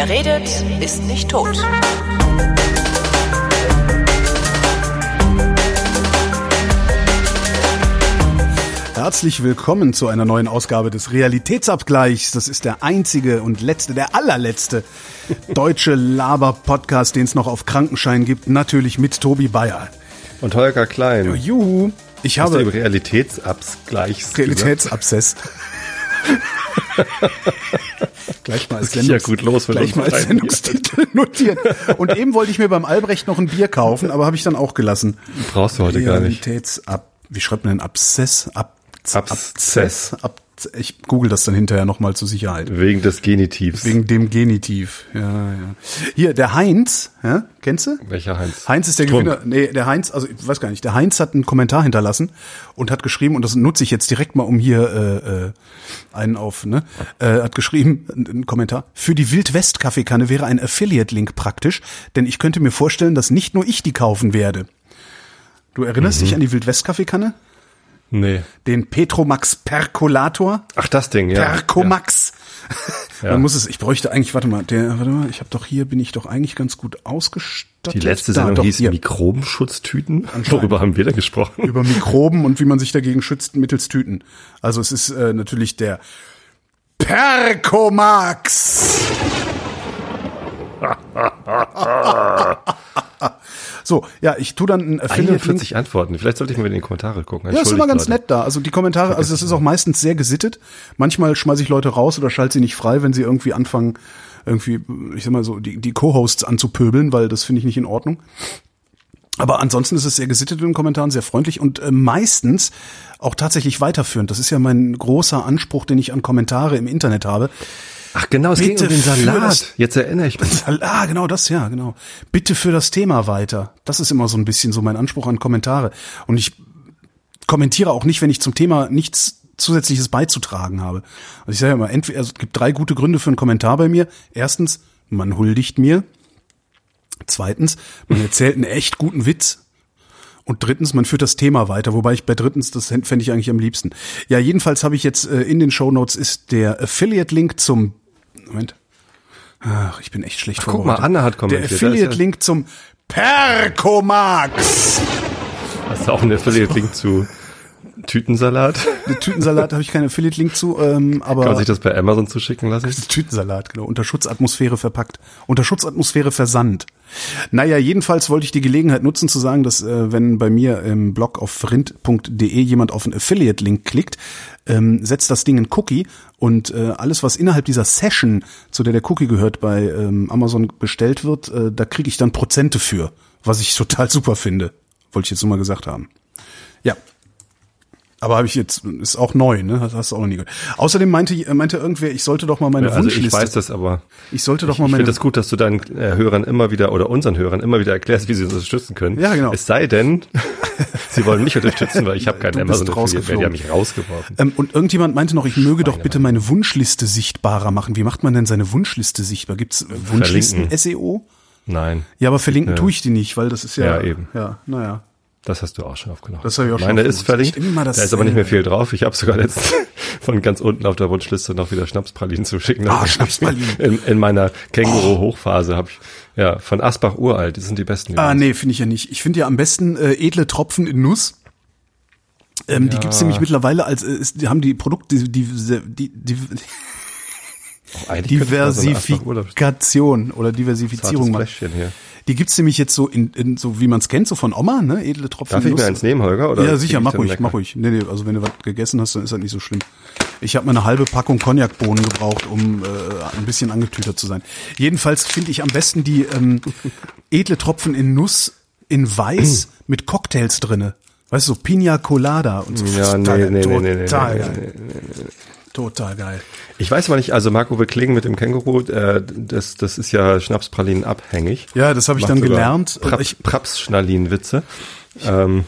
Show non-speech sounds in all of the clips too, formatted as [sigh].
Wer redet, ist nicht tot. Herzlich willkommen zu einer neuen Ausgabe des Realitätsabgleichs. Das ist der einzige und letzte, der allerletzte deutsche Laber-Podcast, den es noch auf Krankenschein gibt. Natürlich mit Tobi Bayer. Und Holger Klein. Juhu. Ich Hast du habe im Realitätsabgleichs Realitätsabszess. [laughs] gleich mal als, geht ja Sendungs gut los gleich mal als. Sendungstitel [laughs] notieren. Und eben wollte ich mir beim Albrecht noch ein Bier kaufen, aber habe ich dann auch gelassen. Brauchst du heute gar nicht. Realitätsab, wie schreibt man denn Abszess? Ab, Abszess. Ab, ich google das dann hinterher nochmal zur Sicherheit. Wegen des Genitivs. Wegen dem Genitiv. Ja, ja. Hier, der Heinz, ja, kennst du? Welcher Heinz? Heinz ist der Strunk. Gewinner. Nee, der Heinz, also ich weiß gar nicht, der Heinz hat einen Kommentar hinterlassen und hat geschrieben, und das nutze ich jetzt direkt mal, um hier äh, äh, einen auf, ne? Äh, hat geschrieben, einen Kommentar, für die Wildwest-Kaffeekanne wäre ein Affiliate-Link praktisch, denn ich könnte mir vorstellen, dass nicht nur ich die kaufen werde. Du erinnerst Mhm. dich an die Wildwest-Kaffeekanne? Nee. Den Petromax Percolator? Ach, das Ding, ja. Percomax. [laughs] Ja. Man muss es, ich bräuchte eigentlich, warte mal, der, warte mal, ich habe doch hier, bin ich doch eigentlich ganz gut ausgestattet. Die letzte Da, Sendung doch, hieß hier. Mikrobenschutztüten. Worüber haben wir da gesprochen? über Mikroben und wie man sich dagegen schützt mittels Tüten. Also es ist äh, natürlich der Percomax. [laughs] so, ja, ich tu dann ein Affiliate-Link. 41 Antworten. Vielleicht sollte ich mal in die Kommentare gucken. Ja, ist immer ganz Leute. nett da. Also die Kommentare, also das ist auch meistens sehr gesittet. Manchmal schmeiße ich Leute raus oder schalte sie nicht frei, wenn sie irgendwie anfangen, irgendwie, ich sag mal so, die, die Co-Hosts anzupöbeln, weil das finde ich nicht in Ordnung. Aber ansonsten ist es sehr gesittet in den Kommentaren, sehr freundlich und äh, meistens auch tatsächlich weiterführend. Das ist ja mein großer Anspruch, den ich an Kommentare im Internet habe. Ach genau, es ging Bitte um den Salat. das- Jetzt erinnere ich mich. Ah, genau das, ja, genau. Bitte für das Thema weiter. Das ist immer so ein bisschen so mein Anspruch an Kommentare. Und ich kommentiere auch nicht, wenn ich zum Thema nichts zusätzliches beizutragen habe. Also ich sage immer, entweder, also es gibt drei gute Gründe für einen Kommentar bei mir. Erstens, man huldigt mir. Zweitens, man erzählt einen echt guten Witz. Und drittens, man führt das Thema weiter, wobei ich bei drittens, das fände ich eigentlich am liebsten. Ja, jedenfalls habe ich jetzt äh, in den Shownotes ist der Affiliate-Link zum Moment. Ach, ich bin echt schlecht guck mal, Anna hat kommentiert. Der ist ja- Affiliate-Link zum Percomax. Hast du auch einen Affiliate-Link zu Tütensalat? [laughs] Tütensalat habe ich keinen Affiliate-Link zu, ähm, aber Kann man sich das bei Amazon zuschicken lassen? Tütensalat, genau. Unter Schutzatmosphäre verpackt. Unter Schutzatmosphäre versandt. Naja, jedenfalls wollte ich die Gelegenheit nutzen zu sagen, dass äh, wenn bei mir im Blog auf rind.de jemand auf einen Affiliate-Link klickt, ähm, setzt das Ding einen Cookie und äh, alles, was innerhalb dieser Session, zu der der Cookie gehört, bei ähm, Amazon bestellt wird, äh, da kriege ich dann Prozente für, was ich [laughs] total super finde. Wollte ich jetzt nur mal gesagt haben. Ja, aber habe ich jetzt, ist auch neu, ne? Das hast du auch noch nie gehört. Außerdem meinte, meinte irgendwer, ich sollte doch mal meine Also Wunschliste. ich weiß das, aber Ich sollte doch ich, mal ich meine. finde das gut, dass du deinen äh, Hörern immer wieder oder unseren Hörern immer wieder erklärst, wie sie uns unterstützen können. Ja, genau. Es sei denn, [laughs] sie wollen mich unterstützen, weil ich habe keinen Amazon mehr, die haben rausgeflogen. mich rausgeworfen. ähm, und irgendjemand meinte noch, ich möge doch bitte meine Wunschliste sichtbarer machen. Wie macht man denn seine Wunschliste sichtbar? Gibt's äh, Wunschlisten Verlinken. SEO? Nein, Ja, aber verlinken tue ich die nicht, weil das ist ja. Ja, eben. Ja, naja. Das hast du auch schon aufgenommen. Das hab ich auch schon Meine aufgenommen. ist verlinkt. Das da ist aber nicht mehr viel drauf. Ich habe sogar letztens [laughs] von ganz unten auf der Wunschliste noch wieder Schnapspralinen zu schicken. Ah, Schnapspralinen. In, in meiner Känguru-Hochphase habe ich ja von Asbach uralt. Die sind die besten. Ah, nee, finde ich ja nicht. Ich finde ja am besten äh, edle Tropfen in Nuss. Ähm, Die gibt's nämlich mittlerweile als, äh, ist, die haben die Produkte, die, die, die, die Eigentlich könnte ich mal so eine Asbach Urlaubs- Diversifikation oder Diversifizierung machen. Die gibt's nämlich jetzt so in, in so wie man es kennt, so von Oma, ne? Edle Tropfen. Darf ich mir eins nehmen, Holger? Oder ja, sicher, ich mach ruhig, lecker? mach ruhig. Nee, nee, also wenn du was gegessen hast, dann ist das nicht so schlimm. Ich habe mal eine halbe Packung Cognacbohnen gebraucht, um äh, ein bisschen angetütert zu sein. Jedenfalls finde ich am besten die ähm, [laughs] edle Tropfen in Nuss in Weiß [clears throat] mit Cocktails drinne. Weißt du, so Pina Colada und so. Ja, nee, Total- nee, nee, nee, nee, Total nee, geil. Total geil. Ich weiß aber nicht, also Marco will klingen mit dem Känguru, äh, das, das ist ja Schnapspralinen abhängig. Ja, das habe ich Macht dann gelernt. Prap, Ich, Prapsschnalin-Witze. Ähm,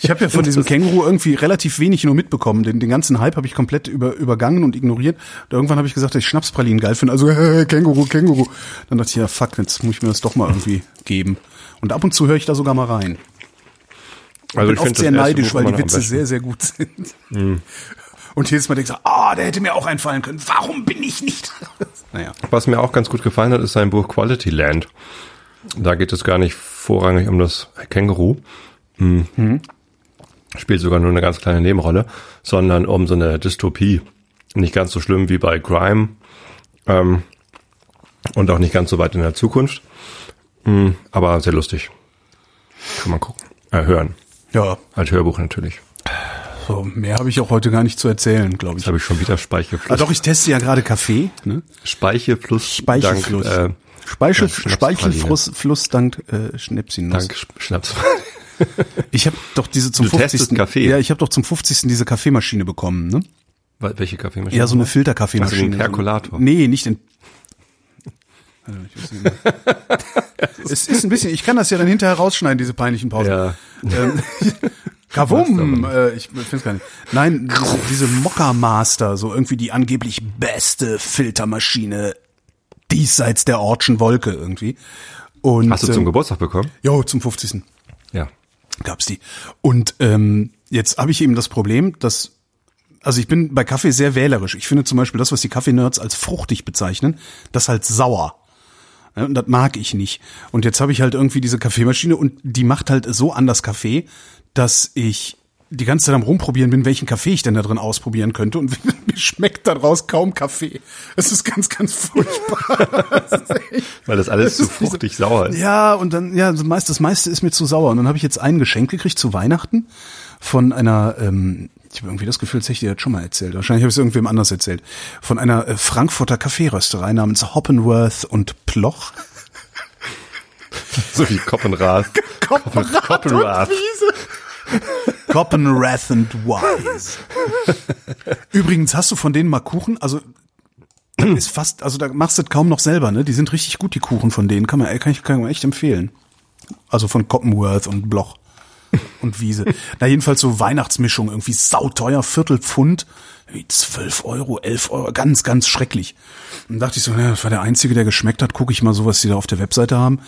Ich habe ja von [laughs] diesem Känguru irgendwie relativ wenig nur mitbekommen. Den, den ganzen Hype habe ich komplett über, übergangen und ignoriert. Und irgendwann habe ich gesagt, dass ich Schnapspralinen geil finde. Also [laughs] äh, Känguru, Känguru. Dann dachte ich, ja fuck, jetzt muss ich mir das doch mal irgendwie geben. Und ab und zu höre ich da sogar mal rein. also bin oft find sehr das erste neidisch, Buch weil die Witze sehr, sehr gut sind. Und jedes Mal denkst du, ah, der hätte mir auch einfallen können. Warum bin ich nicht? [laughs] naja. Was mir auch ganz gut gefallen hat, ist sein Buch Quality Land. Da geht es gar nicht vorrangig um das Känguru. Mhm. Spielt sogar nur eine ganz kleine Nebenrolle, sondern um so eine Dystopie. Nicht ganz so schlimm wie bei Crime. Ähm, und auch nicht ganz so weit in der Zukunft. Mhm, aber sehr lustig. Kann man gucken. Äh, hören. Ja. Als Hörbuch natürlich. So, mehr habe ich auch heute gar nicht zu erzählen, glaube ich. Habe ich schon wieder Speichelfluss. Ah, doch, ich teste ja gerade Kaffee. Ne? Speichelfluss. Speichelfluss. Dank, äh, Speichel, ja, Schnapspraline. Speichelfluss Fluss dank äh, Schnäpsinuss. dank Sch- Schnaps. [laughs] Ich habe doch diese zum Du testest 50. Kaffee. Ja, ich habe doch zum 50. diese Kaffeemaschine bekommen, ne? Wel- Welche Kaffeemaschine? Ja, so eine Filterkaffeemaschine. Also den Perkulator. Nee, nicht mehr. [laughs] es ist ein bisschen, ich kann das ja dann hinterher rausschneiden, diese peinlichen Pausen. Ja. Ähm, [laughs] Kavum, äh, ich finde es gar nicht. Nein, diese, Mokka Master, so irgendwie die angeblich beste Filtermaschine diesseits der Ortschen Wolke irgendwie. Und, Hast du zum ähm, Geburtstag bekommen? Jo, zum 50. Ja. gab's die. Und ähm, jetzt habe ich eben das Problem, dass also ich bin bei Kaffee sehr wählerisch. Ich finde zum Beispiel das, was die Kaffee-Nerds als fruchtig bezeichnen, das halt sauer. Und das mag ich nicht. Und jetzt habe ich halt irgendwie diese Kaffeemaschine und die macht halt so an das Kaffee, dass ich die ganze Zeit am rumprobieren bin, welchen Kaffee ich denn da drin ausprobieren könnte. Und [laughs] mir schmeckt daraus kaum Kaffee. Es ist ganz, ganz furchtbar. Das [laughs] echt- Weil das alles Das zu diese- fruchtig sauer ist. ja, und dann, ja, das meiste, das meiste ist mir zu sauer. Und dann habe ich jetzt ein Geschenk gekriegt zu Weihnachten von einer, ähm, ich habe irgendwie das Gefühl, das hätte ich dir jetzt schon mal erzählt. Wahrscheinlich habe ich es irgendwem anders erzählt. Von einer äh, Frankfurter Kaffeerösterei namens Hoppenworth und Ploch. So wie Koppenrath. [laughs] Koppenrath Koppenrath. Coppenrath and Wise. Übrigens, hast du von denen mal Kuchen? Also ist fast, also da machst du kaum noch selber, ne? Die sind richtig gut, die Kuchen von denen. Kann man, kann ich, kann man echt empfehlen. Also von Coppenworth und Bloch und Wiese. Na, jedenfalls so Weihnachtsmischung, irgendwie sauteuer, Viertelpfund, irgendwie 12 Euro, 11 Euro, ganz, ganz schrecklich. Und dachte ich so, ja, das war der Einzige, der geschmeckt hat, gucke ich mal so, was die da auf der Webseite haben.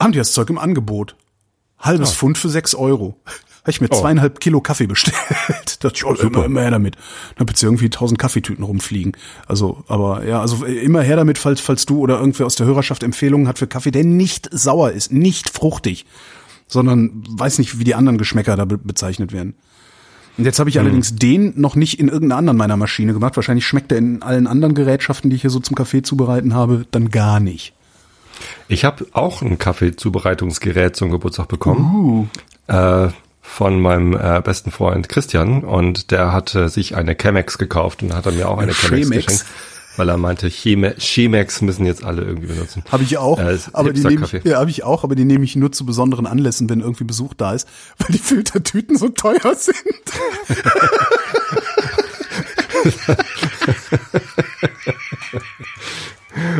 Haben die das Zeug im Angebot. Halbes Pfund für 6 Euro. Habe ich mir Oh. zweieinhalb Kilo Kaffee bestellt. [laughs] dachte ich, oh, immer, immer her damit. Dann jetzt irgendwie tausend Kaffeetüten rumfliegen. Also, aber ja, also äh, immer her damit, falls, falls du oder irgendwer aus der Hörerschaft Empfehlungen hat für Kaffee, der nicht sauer ist, nicht fruchtig, sondern weiß nicht, wie die anderen Geschmäcker da be bezeichnet werden. Und jetzt habe ich allerdings den noch nicht in irgendeiner anderen meiner Maschine gemacht. Wahrscheinlich schmeckt er in allen anderen Gerätschaften, die ich hier so zum Kaffee zubereiten habe, dann gar nicht. Ich habe auch ein Kaffeezubereitungsgerät zum Geburtstag bekommen. Uh. Äh, von meinem äh, besten Freund Christian und der hatte sich eine Chemex gekauft und hat er mir auch eine Chemex Chemex? geschenkt, weil er meinte, Cheme Chemex müssen jetzt alle irgendwie benutzen. Habe ich auch, Äh, aber die nehme ich, ja, habe ich auch, aber die nehme ich nur zu besonderen Anlässen, wenn irgendwie Besuch da ist, [laughs] weil die Filtertüten so teuer sind. [laughs] [laughs]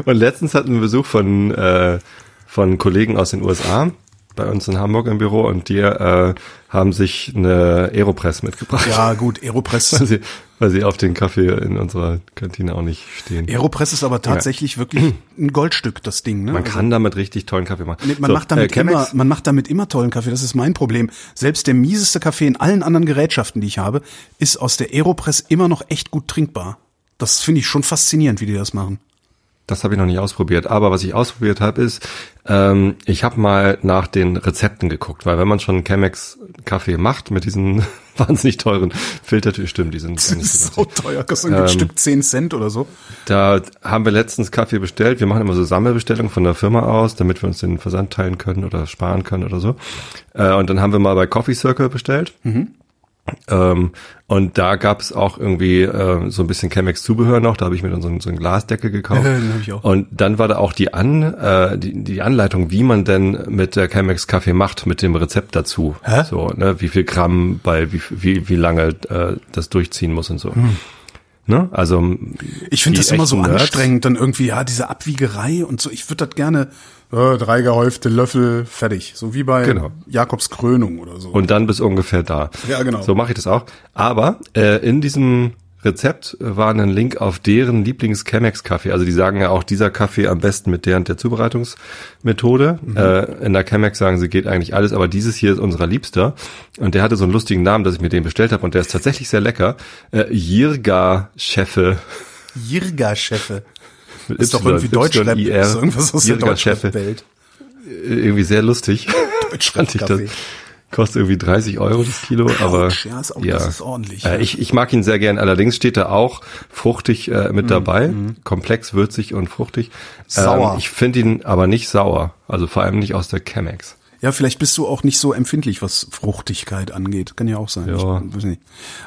Und letztens hatten wir Besuch von, äh, von Kollegen aus den USA bei uns in Hamburg im Büro und die äh, haben sich eine Aeropress mitgebracht. Ja, gut, Aeropress. [laughs] Weil sie, weil sie auf den Kaffee in unserer Kantine auch nicht stehen. Aeropress ist aber tatsächlich wirklich [clears throat] ein Goldstück, das Ding. Ne? Man kann damit richtig tollen Kaffee machen. Nee, man So, macht damit äh, immer, man macht damit immer tollen Kaffee. Das ist mein Problem. Selbst der mieseste Kaffee in allen anderen Gerätschaften, die ich habe, ist aus der Aeropress immer noch echt gut trinkbar. Das finde ich schon faszinierend, wie die das machen. Das habe ich noch nicht ausprobiert. Aber was ich ausprobiert habe, ist, ähm, ich habe mal nach den Rezepten geguckt, weil wenn man schon Chemex Kaffee macht mit diesen [laughs] wahnsinnig teuren Filtertüten, stimmt, die sind gar nicht so teuer, kostet ein Ähm, Stück 10 Cent oder so. Da haben wir letztens Kaffee bestellt. Wir machen immer so Sammelbestellungen von der Firma aus, damit wir uns den Versand teilen können oder sparen können oder so. Äh, und dann haben wir mal bei Coffee Circle bestellt. Ähm, und da gab es auch irgendwie äh, so ein bisschen Chemex-Zubehör noch. Da habe ich mir dann so, so ein Glasdeckel gekauft. [laughs] Und dann war da auch die, An, äh, die, die Anleitung, wie man denn mit der Chemex Kaffee macht, mit dem Rezept dazu. Hä? So, ne, wie viel Gramm bei wie, wie, wie lange äh, das durchziehen muss und so. Ne? Also Ich finde das immer so Nerds- anstrengend, dann irgendwie, ja, diese Abwiegerei und so. Ich würde das gerne, äh, drei gehäufte Löffel, fertig. So wie bei Genau. Jakobs Krönung oder so. Und dann bis ungefähr da. Ja, genau. So mache ich das auch. Aber äh, in diesem Rezept war ein Link auf deren Lieblings-Chemex-Kaffee. Also die sagen ja auch, dieser Kaffee am besten mit der und der Zubereitungsmethode. Mhm. Äh, in der Chemex sagen sie, geht eigentlich alles, aber dieses hier ist unserer Liebster. Und der hatte so einen lustigen Namen, dass ich mir den bestellt habe und der ist tatsächlich sehr lecker. Äh, Jirga-Chefe. Jirga-Chefe. Ist doch irgendwie Deutschrap. Ist irgendwas aus der Deutschrap-Welt. Irgendwie sehr lustig. Deutschrap-Kaffee. [laughs] Kostet irgendwie 30 Euro das Kilo, aber ja, ist auch, ja. das ist ordentlich. Äh, ich, ich mag ihn sehr gern. Allerdings steht da auch fruchtig äh, mit mm, dabei, mm. komplex, würzig und fruchtig. Sauer. Ähm, ich finde ihn aber nicht sauer, also vor allem nicht aus der Chemex. Ja, vielleicht bist du auch nicht so empfindlich, was Fruchtigkeit angeht. Kann ja auch sein. Ja. Ich weiß nicht.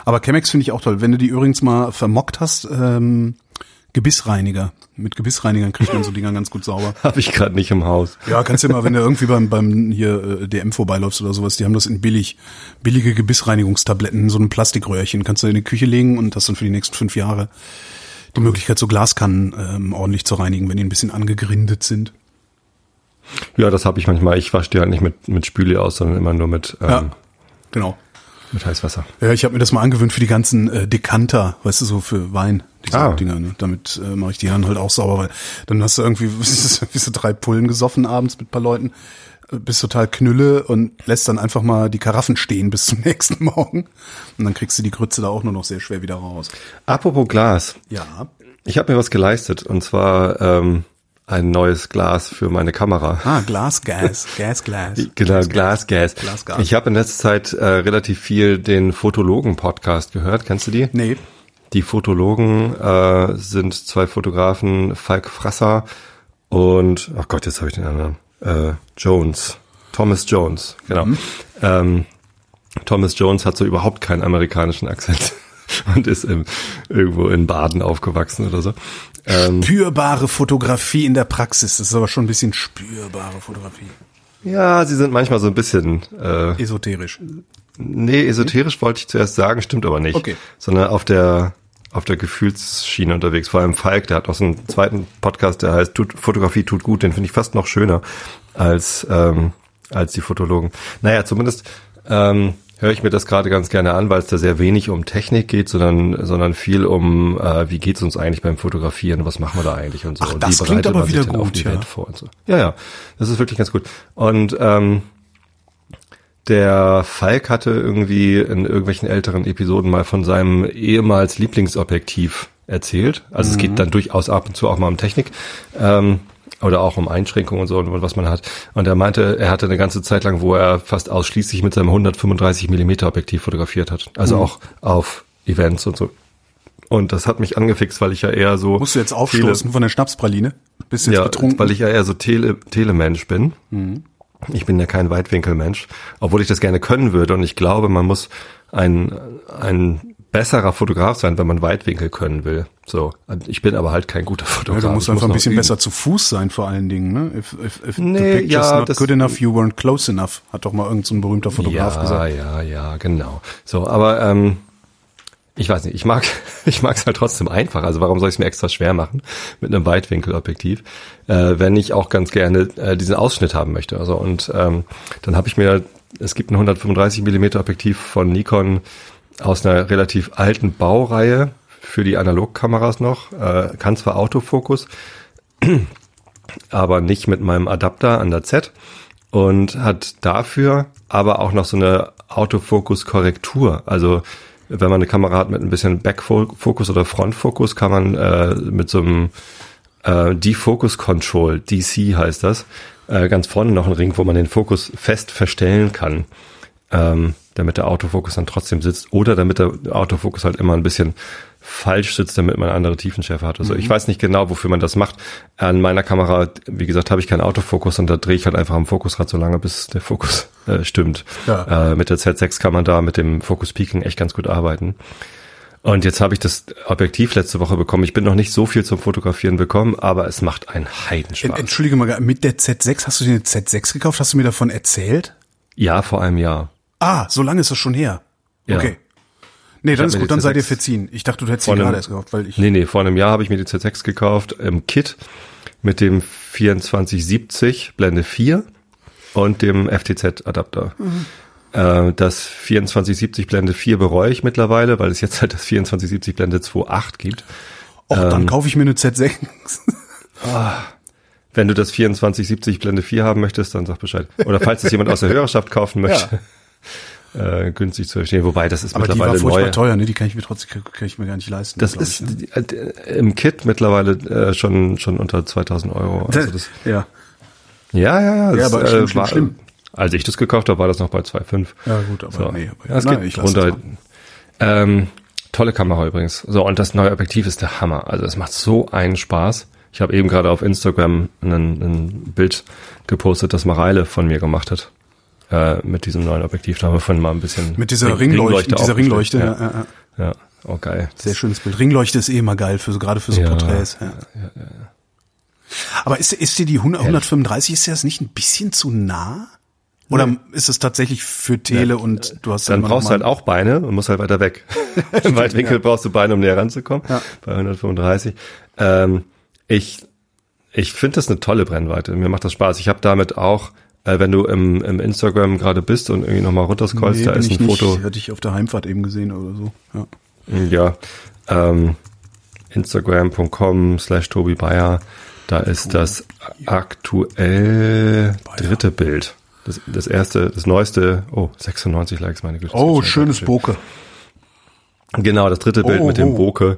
Aber Chemex finde ich auch toll. Wenn du die übrigens mal vermockt hast, ähm, Gebissreiniger. Mit Gebissreinigern kriegt man so Dinger ganz gut sauber. [laughs] Habe ich gerade nicht im Haus. Ja, kannst du ja mal, wenn du irgendwie beim, beim hier äh, DM vorbeiläufst oder sowas, die haben das in billig, billige Gebissreinigungstabletten, in so einem Plastikröhrchen, kannst du in die Küche legen und das dann für die nächsten fünf Jahre die Möglichkeit, so Glaskannen ähm, ordentlich zu reinigen, wenn die ein bisschen angegrindet sind. Ja, das habe ich manchmal. Ich wasche die halt nicht mit, mit Spüle aus, sondern immer nur mit, ähm, ja, genau. Mit Heißwasser. Ja, ich habe mir das mal angewöhnt für die ganzen äh, Dekanter, weißt du, so für Wein, diese ah. Dinger. Ne? Damit äh, mache ich die dann halt auch sauber, weil dann hast du irgendwie, was ist das, wie so drei Pullen gesoffen abends mit paar Leuten, äh, bist total knülle und lässt dann einfach mal die Karaffen stehen bis zum [laughs] nächsten Morgen. Und dann kriegst du die Grütze da auch nur noch sehr schwer wieder raus. Apropos Glas. Ja. Ich habe mir was geleistet und zwar ähm, ein neues Glas für meine Kamera. Ah, Glasgas, Gasglas. [laughs] Genau, Glasgas. Glasgas. Ich habe in letzter Zeit äh, relativ viel den Fotologen-Podcast gehört. Kennst du die? Nee. Die Fotologen äh, sind zwei Fotografen, Falk Frasser und, ach Gott, jetzt habe ich den anderen, äh, Jones, Thomas Jones, genau. Mhm. Ähm, Thomas Jones hat so überhaupt keinen amerikanischen Akzent [laughs] und ist im, irgendwo in Baden aufgewachsen oder so. Ähm, spürbare Fotografie in der Praxis, das ist aber schon ein bisschen spürbare Fotografie. Ja, sie sind manchmal so ein bisschen äh, esoterisch. Nee, esoterisch wollte ich zuerst sagen, stimmt aber nicht. Okay. Sondern auf der auf der Gefühlsschiene unterwegs. Vor allem Falk, der hat auch so einen zweiten Podcast, der heißt tut, Fotografie tut gut. Den finde ich fast noch schöner als ähm, als die Fotologen. Naja, zumindest ähm, höre ich mir das gerade ganz gerne an, weil es da sehr wenig um Technik geht, sondern, sondern viel um, äh, wie geht's uns eigentlich beim Fotografieren, was machen wir da eigentlich und so. Ach, und das wie klingt aber wieder gut, auf die ja. Welt vor und so. Ja, ja, das ist wirklich ganz gut. Und ähm, der Falk hatte irgendwie in irgendwelchen älteren Episoden mal von seinem ehemals Lieblingsobjektiv erzählt. Also mhm. es geht dann durchaus ab und zu auch mal um Technik. Ähm, oder auch um Einschränkungen und so und was man hat. Und er meinte, er hatte eine ganze Zeit lang, wo er fast ausschließlich mit seinem 135 Millimeter Objektiv fotografiert hat. Also mhm. auch auf Events und so. Und das hat mich angefixt, weil ich ja eher so. Musst du jetzt aufstoßen Tele von der Schnapspraline? Bist jetzt ja, betrunken? Weil ich ja eher so Tele Telemensch bin. Mhm. Ich bin ja kein Weitwinkelmensch, obwohl ich das gerne können würde. Und ich glaube, man muss ein, ein besserer Fotograf sein, wenn man Weitwinkel können will. So, ich bin aber halt kein guter Fotograf. Ja, du musst einfach ein bisschen üben. besser zu Fuß sein, vor allen Dingen. Ne? If, if, if nee, the picture's ja, not good enough, you weren't close enough, hat doch mal irgendein so berühmter Fotograf ja, gesagt. Ja, ja, ja, genau. So, aber ähm, ich weiß nicht, ich mag [laughs] ich mag es halt trotzdem einfach. Also warum soll ich es mir extra schwer machen mit einem Weitwinkelobjektiv, äh, wenn ich auch ganz gerne äh, diesen Ausschnitt haben möchte. Also und ähm, dann habe ich mir, es gibt ein 135 Millimeter Objektiv von Nikon aus einer relativ alten Baureihe für die Analogkameras noch, äh, kann zwar Autofokus, [clears throat] aber nicht mit meinem Adapter an der Z und hat dafür aber auch noch so eine Autofokus-Korrektur. Also wenn man eine Kamera hat mit ein bisschen Backfokus oder Frontfokus, kann man äh, mit so einem äh, Defocus Control, DC heißt das, äh, ganz vorne noch einen Ring, wo man den Fokus fest verstellen kann. Ähm, damit der Autofokus dann trotzdem sitzt oder damit der Autofokus halt immer ein bisschen falsch sitzt, damit man andere Tiefenschärfe hat. Also mhm. ich weiß nicht genau, wofür man das macht. An meiner Kamera, wie gesagt, habe ich keinen Autofokus und da drehe ich halt einfach am Fokusrad so lange, bis der Fokus äh, stimmt. Ja. Äh, mit der Z6 kann man da mit dem Focus Peaking echt ganz gut arbeiten. Und jetzt habe ich das Objektiv letzte Woche bekommen. Ich bin noch nicht so viel zum Fotografieren bekommen, aber es macht einen Heidenspaß. Entschuldige mal, mit der Z6, hast du dir eine Z6 gekauft? Hast du mir davon erzählt? Ja, vor einem Jahr. Ah, so lange ist das schon her. Ja. Okay. Nee, dann ist gut, dann seid ihr verziehen. Ich dachte, du hättest sie gerade erst gekauft, weil ich. Nee, nee, vor einem Jahr habe ich mir die Z6 gekauft im Kit mit dem 2470 Blende 4 und dem FTZ-Adapter. Mhm. Äh, das 2470 Blende 4 bereue ich mittlerweile, weil es jetzt halt das 2470 Blende 2.8 gibt. Och, dann kaufe ich mir eine Z6. Wenn du das 2470 Blende 4 haben möchtest, dann sag Bescheid. Oder falls es jemand aus der Hörerschaft kaufen möchte, äh, günstig zu verstehen. Wobei, das ist Aber die war mittlerweile furchtbar neu. teuer, ne? Die kann ich mir trotzdem kann ich mir gar nicht leisten. Das ist ich, ne? äh, im Kit mittlerweile äh, schon schon unter 2000 Euro. Also das, ja. ja, ja, ja. Das, aber schlimm, schlimm, war, schlimm. Als ich das gekauft habe, war das noch bei 2,5. Ja, gut, aber So. nee, aber ja, es ich lasse runter. Ähm, tolle Kamera übrigens. So, und das neue Objektiv ist der Hammer. Also es macht so einen Spaß. Ich habe eben gerade auf Instagram ein, ein Bild gepostet, das Mareile von mir gemacht hat. Äh, mit diesem neuen Objektiv. Da haben wir vorhin mal ein bisschen Mit dieser Ring- Ringleuchte, mit dieser. Ringleuchte, ja. Ja, ja. Ja, oh geil. Sehr schönes Bild. Ringleuchte ist eh immer geil, für so, gerade für so Ja. Porträts. Ja. Aber ist, ist dir die 100, 135, ist dir das nicht ein bisschen zu nah? Oder ist es tatsächlich für Tele und du hast Dann immer brauchst du halt auch Beine und musst halt weiter weg. [laughs] Im Weitwinkel brauchst du Beine, um näher ranzukommen. Ja. Bei 135. Ähm, ich ich finde das eine tolle Brennweite. Mir macht das Spaß. Ich habe damit auch, äh, wenn du im, im Instagram gerade bist und irgendwie nochmal runterscrollst, Nee, da ist ein nicht. Foto. Hatte ich auf der Heimfahrt eben gesehen oder so. Ja. Ja. Ähm, Instagram.com slash Tobi Bayer. Da ist das aktuell dritte Bild. Das, das erste, das neueste, oh, 96 Likes, meine Güte. Oh, ist schönes schön. Bokeh. Genau, das dritte Bild Oh, mit dem oh. Bokeh.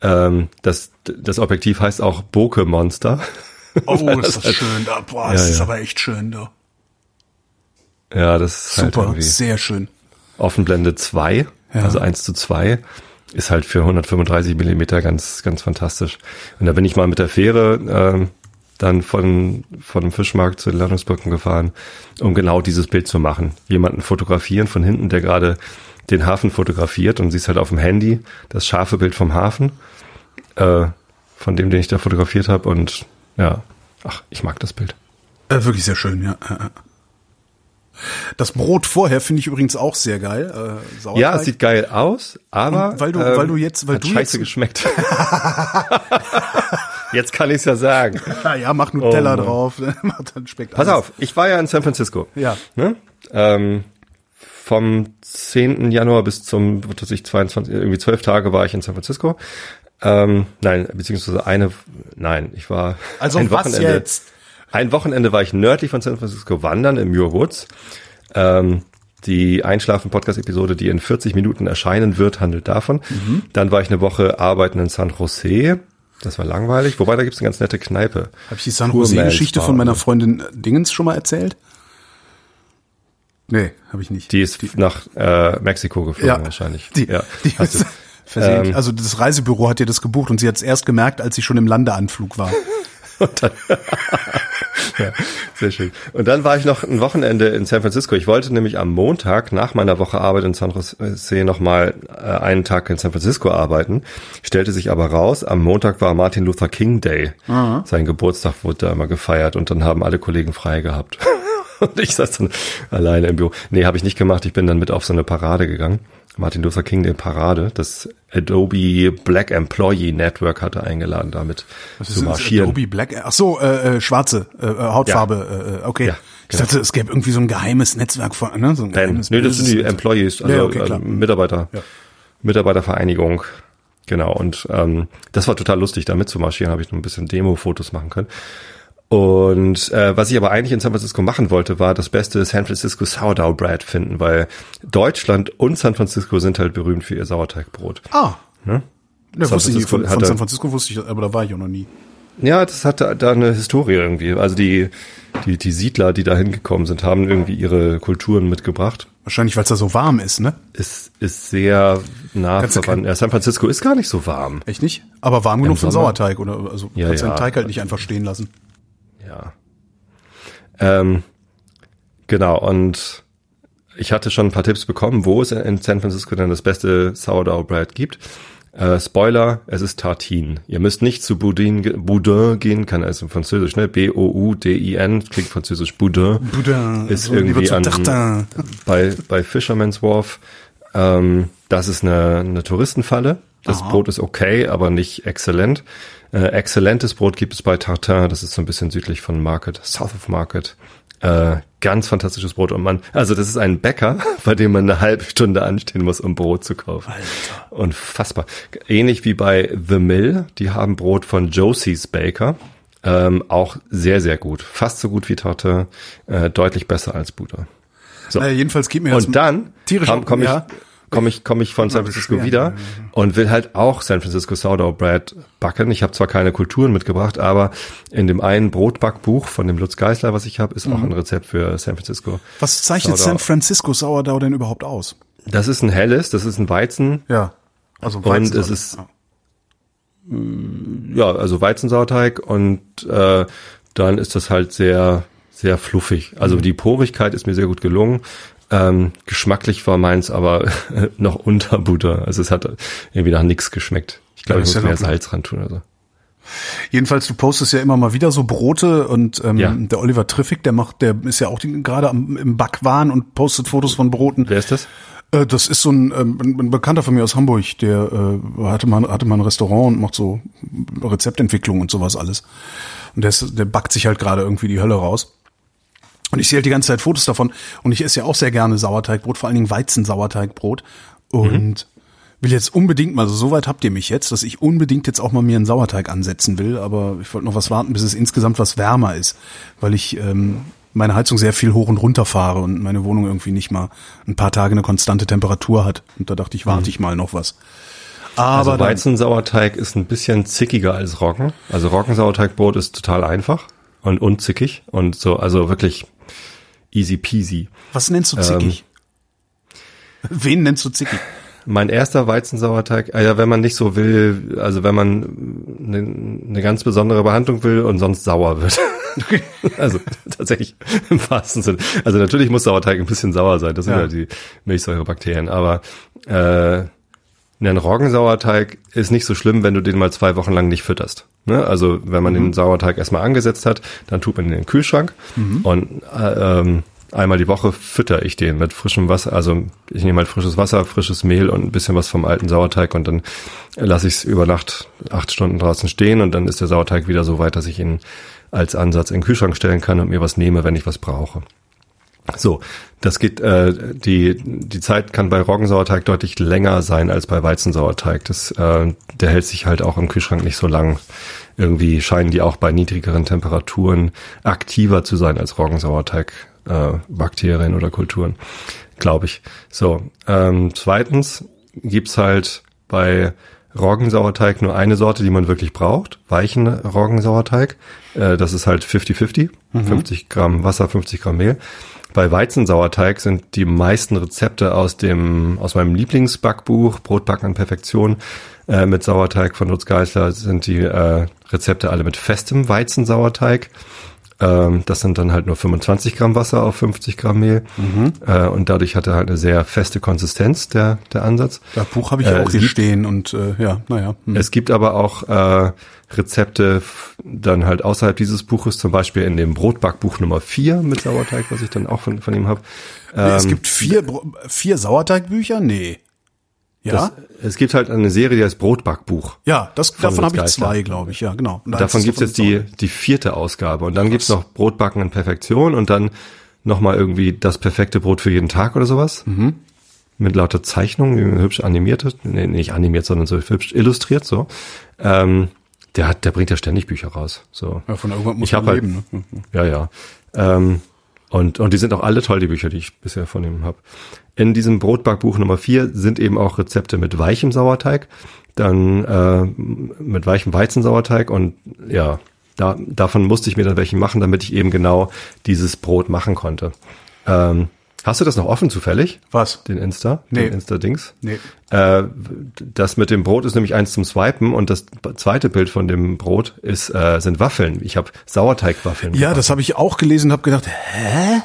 Ähm, das, das Objektiv heißt auch Bokeh Monster. Oh, [laughs] ist das schön da. Boah, Ja, das ist ja. aber echt schön da. Ja, das ist halt Super, irgendwie sehr schön. Offenblende 2, Ja. also 1 zu 2, ist halt für 135 Millimeter ganz, ganz fantastisch. Und da bin ich mal mit der Fähre ähm, dann von, von dem Fischmarkt zu den Landungsbrücken gefahren, um genau dieses Bild zu machen. Jemanden fotografieren von hinten, der gerade den Hafen fotografiert und siehst halt auf dem Handy das scharfe Bild vom Hafen, äh, von dem, den ich da fotografiert habe und ja, ach, ich mag das Bild. Äh, wirklich sehr schön, ja. Das Brot vorher finde ich übrigens auch sehr geil. Äh, Sauerteig. Ja, es sieht geil aus, aber Und weil du- ähm, weil du jetzt- weil hat du scheiße jetzt- geschmeckt. [laughs] jetzt kann ich es ja sagen. [laughs] ja, mach Nutella Oh drauf. [laughs] Macht dann schmeckt Pass alles. auf, ich war ja in San Francisco. Ja. Ne? Ähm, vom 10. Januar bis zum, was ich, 22, irgendwie zwölf Tage war ich in San Francisco. Ähm, nein, beziehungsweise eine, nein, ich war Also ein was Wochenende. jetzt? Ein Wochenende war ich nördlich von San Francisco wandern im Muir Woods. Ähm, die Einschlafen-Podcast-Episode, die in 40 Minuten erscheinen wird, handelt davon. Mhm. Dann war ich eine Woche arbeiten in San Jose. Das war langweilig. Wobei, da gibt's eine ganz nette Kneipe. Habe ich die San Jose-Geschichte von meiner Freundin äh, Dingens schon mal erzählt? Nee, habe ich nicht. Die ist nach äh, Mexiko geflogen ja, wahrscheinlich. Die, ja. die ist versehentlich. Ähm, also das Reisebüro hat ihr das gebucht und sie hat es erst gemerkt, als sie schon im Landeanflug war. [laughs] Und dann, ja, sehr schön. Und dann war ich noch ein Wochenende in San Francisco. Ich wollte nämlich am Montag nach meiner Woche Arbeit in San Jose nochmal äh, einen Tag in San Francisco arbeiten. Stellte sich aber raus, am Montag war Martin Luther King Day. Sein Geburtstag wurde da immer gefeiert und dann haben alle Kollegen frei gehabt. [laughs] Und ich saß dann alleine im Büro. Nee, habe ich nicht gemacht. Ich bin dann mit auf so eine Parade gegangen. Martin Luther King Day Parade. Das Adobe Black Employee Network hatte eingeladen, damit Was zu marschieren. Adobe Black? Ach so, äh, äh, schwarze äh, äh, Hautfarbe. Äh, okay. Ja, Ich genau. dachte, es gäbe irgendwie so ein geheimes Netzwerk von, ne? So ein Nein, geheimes nee, das sind die Employees, also Ja, okay, äh, Mitarbeiter, Ja. Mitarbeitervereinigung. Genau, und ähm, das war total lustig, da mitzumarschieren, habe ich noch ein bisschen Demo-Fotos machen können. Und äh, was ich aber eigentlich in San Francisco machen wollte, war das beste San Francisco Sourdough Bread finden, weil Deutschland und San Francisco sind halt berühmt für ihr Sauerteigbrot. Ah. Ne? Ne, San wusste ich, von, von San Francisco wusste ich, aber da war ich auch noch nie. Ja, das hatte da eine Historie irgendwie. Also die, die, die Siedler, die da hingekommen sind, haben irgendwie ihre Kulturen mitgebracht. Wahrscheinlich, weil es da so warm ist, ne? Ist, ist sehr nah Kannst verwandt. Ja, San Francisco ist gar nicht so warm. Echt nicht? Aber warm genug für? Sauerteig, oder? Also Ja, kannst ja. den Teig halt nicht einfach stehen lassen. Ja. Ähm, genau, und ich hatte schon ein paar Tipps bekommen, wo es in San Francisco denn das beste Sourdough Bread gibt. Äh, Spoiler, es ist Tartine. Ihr müsst nicht zu Boudin, Boudin gehen, kann also französisch, ne? B-O-U-D-I-N, klingt französisch Boudin. Boudin, ist so lieber irgendwie an, Tartin. bei, bei Fisherman's Wharf. Ähm, das ist eine, eine Touristenfalle. Das Brot ist okay, aber nicht exzellent. Äh, exzellentes Brot gibt es bei Tartin, das ist so ein bisschen südlich von Market, South of Market. Äh, ganz fantastisches Brot. Und man, also das ist ein Bäcker, [laughs] bei dem man eine halbe Stunde anstehen muss, um Brot zu kaufen. Alter. Unfassbar. Ähnlich wie bei The Mill, die haben Brot von Josie's Baker. Ähm, auch sehr, sehr gut. Fast so gut wie Torte, äh, deutlich besser als Butter. So. Naja, jedenfalls geht mir Und dann komme komm ich, ja komme ich, komme ich von San Francisco wieder und will halt auch San Francisco Sourdough Bread backen. Ich habe zwar keine Kulturen mitgebracht, aber in dem einen Brotbackbuch von dem Lutz Geisler, was ich habe, ist mhm. auch ein Rezept für San Francisco. Was zeichnet Sourdough. San Francisco Sourdough denn überhaupt aus? Das ist ein helles, das ist ein Weizen. Ja. Also Weizen. Und es ist ja, also Weizensauerteig und äh, dann ist das halt sehr sehr fluffig. Also mhm. die Porigkeit ist mir sehr gut gelungen. Ähm, geschmacklich war meins aber [laughs] noch unter Butter. Also es hat irgendwie nach nichts geschmeckt. Ich glaube, ich muss ja mehr Salz ran tun oder so. Jedenfalls, du postest ja immer mal wieder so Brote und ähm, ja. der Oliver Triffig, der macht, der ist ja auch gerade im Backwahn und postet Fotos von Broten. Wer ist das? Äh, das ist so ein, ähm, ein Bekannter von mir aus Hamburg, der äh, hatte mal hatte mal ein Restaurant und macht so Rezeptentwicklung und sowas alles. Und der, ist, der backt sich halt gerade irgendwie die Hölle raus. Und ich sehe halt die ganze Zeit Fotos davon. Und ich esse ja auch sehr gerne Sauerteigbrot, vor allen Dingen Weizensauerteigbrot. Und mhm. will jetzt unbedingt mal, so also weit habt ihr mich jetzt, dass ich unbedingt jetzt auch mal mir einen Sauerteig ansetzen will. Aber ich wollte noch was warten, bis es insgesamt was wärmer ist. Weil ich ähm, meine Heizung sehr viel hoch und runter fahre und meine Wohnung irgendwie nicht mal ein paar Tage eine konstante Temperatur hat. Und da dachte ich, warte mhm. ich mal noch was. Aber also Weizensauerteig ist ein bisschen zickiger als Roggen. Also Roggensauerteigbrot ist total einfach und unzickig und so, also wirklich easy peasy. Was nennst du zickig? Ähm, Wen nennst du zickig? Mein erster Weizensauerteig, äh, wenn man nicht so will, also wenn man eine, eine ganz besondere Behandlung will und sonst sauer wird. [laughs] Also tatsächlich im wahrsten Sinne. Also natürlich muss Sauerteig ein bisschen sauer sein, das sind ja, ja die Milchsäurebakterien, aber äh, ein Roggensauerteig ist nicht so schlimm, wenn du den mal zwei Wochen lang nicht fütterst. Ne? Also wenn man mhm. den Sauerteig erstmal angesetzt hat, dann tut man ihn in den Kühlschrank mhm. und äh, ähm, einmal die Woche fütter ich den mit frischem Wasser. Also ich nehme halt frisches Wasser, frisches Mehl und ein bisschen was vom alten Sauerteig und dann lasse ich es über Nacht acht Stunden draußen stehen und dann ist der Sauerteig wieder so weit, dass ich ihn als Ansatz in den Kühlschrank stellen kann und mir was nehme, wenn ich was brauche. So, das geht, äh, die, die Zeit kann bei Roggensauerteig deutlich länger sein als bei Weizensauerteig. Das, äh, der hält sich halt auch im Kühlschrank nicht so lang. Irgendwie scheinen die auch bei niedrigeren Temperaturen aktiver zu sein als Roggensauerteig, äh, Bakterien oder Kulturen, glaube ich. So, ähm, zweitens gibt's halt bei Roggensauerteig nur eine Sorte, die man wirklich braucht, weichen Roggensauerteig. Äh, das ist halt 50-50, mhm. 50 Gramm Wasser, 50 Gramm Mehl. Bei Weizensauerteig sind die meisten Rezepte aus dem, aus meinem Lieblingsbackbuch, Brotbacken an Perfektion, äh, mit Sauerteig von Lutz Geisler, sind die äh, Rezepte alle mit festem Weizensauerteig. Ähm, das sind dann halt nur 25 Gramm Wasser auf 50 Gramm Mehl. Mhm. Äh, und dadurch hat er halt eine sehr feste Konsistenz, der, der Ansatz. Das Buch habe ich äh, auch hier stehen und äh, ja, naja. Hm. Es gibt aber auch äh, Rezepte dann halt außerhalb dieses Buches, zum Beispiel in dem Brotbackbuch Nummer 4 mit Sauerteig, was ich dann auch von, von ihm habe. Ähm, es gibt vier, vier Sauerteigbücher? Nee. Ja. Das, es gibt halt eine Serie, die heißt Brotbackbuch. Ja, das, davon habe ich zwei, glaube ich, ja, genau. Und davon gibt's jetzt die, die vierte Ausgabe. Und dann Krass. gibt's noch Brotbacken in Perfektion und dann nochmal irgendwie das perfekte Brot für jeden Tag oder sowas. Mhm. Mit lauter Zeichnungen, hübsch animiert, nee, nicht animiert, sondern so hübsch illustriert, so. Ähm, der hat, der bringt ja ständig Bücher raus. So. Ja, von irgendwann muss ich man halt, leben. Ne? Ja, ja. Ähm, und, und die sind auch alle toll, die Bücher, die ich bisher von ihm habe. In diesem Brotbackbuch Nummer 4 sind eben auch Rezepte mit weichem Sauerteig, dann äh, mit weichem Weizensauerteig und ja, da, davon musste ich mir dann welchen machen, damit ich eben genau dieses Brot machen konnte. Ähm, Hast du das noch offen zufällig? Was? Den Insta? Nee. Den Insta-Dings? Nee. Äh, das mit dem Brot ist nämlich eins zum Swipen und das zweite Bild von dem Brot ist, äh, sind Waffeln. Ich habe Sauerteigwaffeln. Ja, das habe ich auch gelesen und habe gedacht, hä?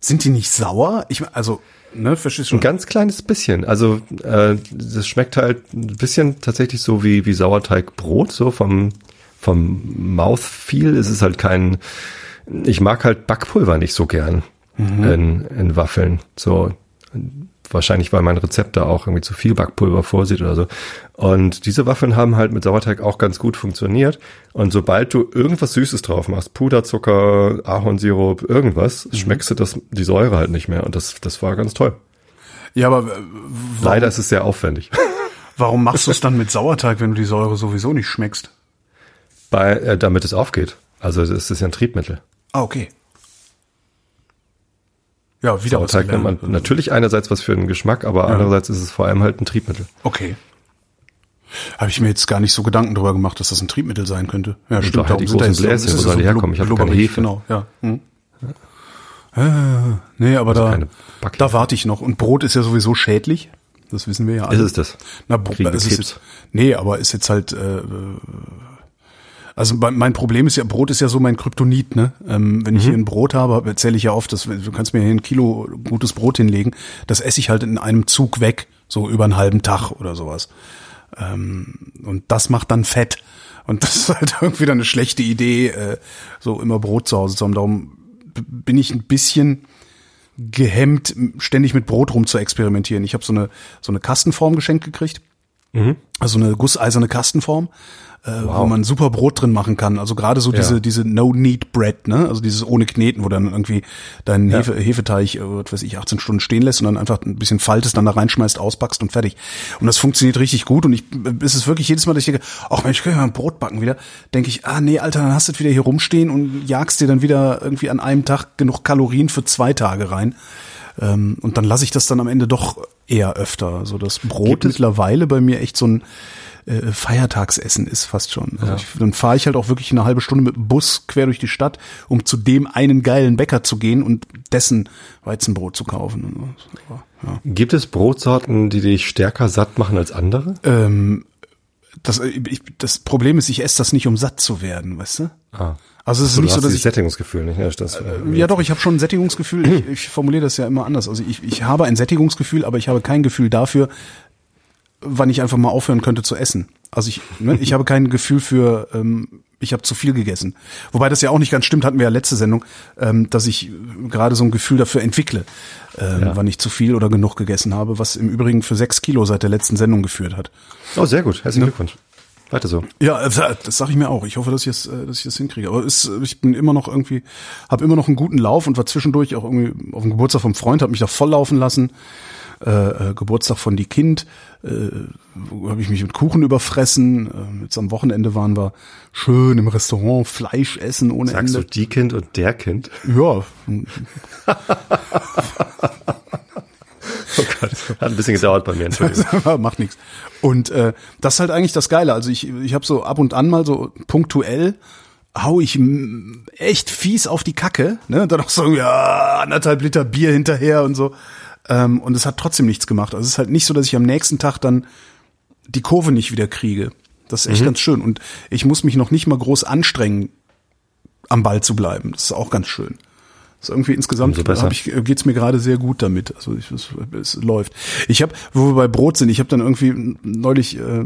Sind die nicht sauer? Ich also Ne, verstehst du? Ein ganz kleines bisschen. Also äh, das schmeckt halt ein bisschen tatsächlich so wie wie Sauerteigbrot, so vom vom Mouthfeel. Es ist halt kein. Ich mag halt Backpulver nicht so gern mhm. in, in Waffeln. So, wahrscheinlich, weil mein Rezept da auch irgendwie zu viel Backpulver vorsieht oder so. Und diese Waffeln haben halt mit Sauerteig auch ganz gut funktioniert. Und sobald du irgendwas Süßes drauf machst, Puderzucker, Ahornsirup, irgendwas, mhm. schmeckst du das, die Säure halt nicht mehr. Und das, das war ganz toll. Ja, aber warum, leider ist es sehr aufwendig. [laughs] Warum machst du es dann mit Sauerteig, wenn du die Säure sowieso nicht schmeckst? Bei, äh, damit es aufgeht. Also es ist ja ein Triebmittel. Ah, okay. Ja, wieder Sauerteig was man natürlich einerseits was für den Geschmack, aber ja. andererseits ist es vor allem halt ein Triebmittel. Okay. Habe ich mir jetzt gar nicht so Gedanken darüber gemacht, dass das ein Triebmittel sein könnte. Ja, Und stimmt. Halt die großen Bläschen, wo soll die herkommen? Ich habe keine Hefe. Genau, ja. Hm. ja. nee, aber also da, da warte ich noch. Und Brot ist ja sowieso schädlich. Das wissen wir ja alle. Ist es das? Na, Brot, ist es, nee, aber ist jetzt halt, äh, also mein Problem ist ja, Brot ist ja so mein Kryptonit, ne? Ähm, wenn ich mhm. hier ein Brot habe, erzähle ich ja oft, dass, du kannst mir hier ein Kilo gutes Brot hinlegen, das esse ich halt in einem Zug weg, so über einen halben Tag oder sowas. Ähm, und das macht dann Fett. Und [laughs] das ist halt irgendwie dann eine schlechte Idee, äh, so immer Brot zu Hause zu haben. Darum bin ich ein bisschen gehemmt, ständig mit Brot rum zu experimentieren. Ich habe so eine so eine Kastenform geschenkt gekriegt. Mhm. Also eine gusseiserne Kastenform äh, wow. wo man super Brot drin machen kann. Also gerade so ja. diese diese No Knead Bread, ne? Also dieses ohne Kneten, wo dann irgendwie deinen ja. Hefe, Hefeteig, äh, was weiß ich, 18 Stunden stehen lässt und dann einfach ein bisschen faltest, dann da reinschmeißt, auspackst und fertig. Und das funktioniert richtig gut und ich ist es wirklich jedes Mal, dass ich denke, ach Mensch, können wir mal ein Brot backen wieder, denke ich, ah nee, Alter, dann hast du es wieder hier rumstehen und jagst dir dann wieder irgendwie an einem Tag genug Kalorien für zwei Tage rein. Ähm, und dann lasse ich das dann am Ende doch eher öfter. So also das Brot mittlerweile bei mir echt so ein äh, Feiertagsessen ist fast schon. Also ja. ich, dann fahre ich halt auch wirklich eine halbe Stunde mit dem Bus quer durch die Stadt, um zu dem einen geilen Bäcker zu gehen und dessen Weizenbrot zu kaufen. Ja. Gibt es Brotsorten, die dich stärker satt machen als andere? Ähm, das, ich, das Problem ist, ich esse das nicht, um satt zu werden, weißt du? Ah. Also es ist so, nicht so, dass ich Sättigungsgefühl nicht. Ja, das, äh, ja doch, ich habe schon ein Sättigungsgefühl. Ich, ich formuliere das ja immer anders. Also ich, ich habe ein Sättigungsgefühl, aber ich habe kein Gefühl dafür, wann ich einfach mal aufhören könnte zu essen. Also ich, ne, ich habe kein Gefühl für, ähm, ich habe zu viel gegessen. Wobei das ja auch nicht ganz stimmt, hatten wir ja letzte Sendung, ähm, dass ich gerade so ein Gefühl dafür entwickle, ähm, ja. wann ich zu viel oder genug gegessen habe, was im Übrigen für sechs Kilo seit der letzten Sendung geführt hat. Oh, sehr gut. Herzlichen ne? Glückwunsch. Weiter so. Ja, äh, das sage ich mir auch. Ich hoffe, dass ich das, äh, dass ich das hinkriege. Aber es, ich bin immer noch irgendwie, habe immer noch einen guten Lauf und war zwischendurch auch irgendwie auf dem Geburtstag vom Freund, habe mich da voll laufen lassen äh, äh, Geburtstag von die Kind, äh, habe ich mich mit Kuchen überfressen. Äh, jetzt am Wochenende waren wir schön im Restaurant Fleisch essen ohne Sagst Ende. du die Kind und der Kind? Ja. [laughs] Oh Gott, hat ein bisschen gedauert bei mir. Entschuldigung. [laughs] Macht nichts. Und äh, das ist halt eigentlich das Geile. Also ich, ich habe so ab und an mal so punktuell hau ich echt fies auf die Kacke, ne? Dann auch so ja anderthalb Liter Bier hinterher und so. Ähm, und es hat trotzdem nichts gemacht. Also es ist halt nicht so, dass ich am nächsten Tag dann die Kurve nicht wieder kriege. Das ist echt mhm. ganz schön. Und ich muss mich noch nicht mal groß anstrengen, am Ball zu bleiben. Das ist auch ganz schön. Das ist irgendwie insgesamt hab ich, geht's mir gerade sehr gut damit. Also ich, es, es läuft. Ich habe, wo wir bei Brot sind, ich habe dann irgendwie neulich äh,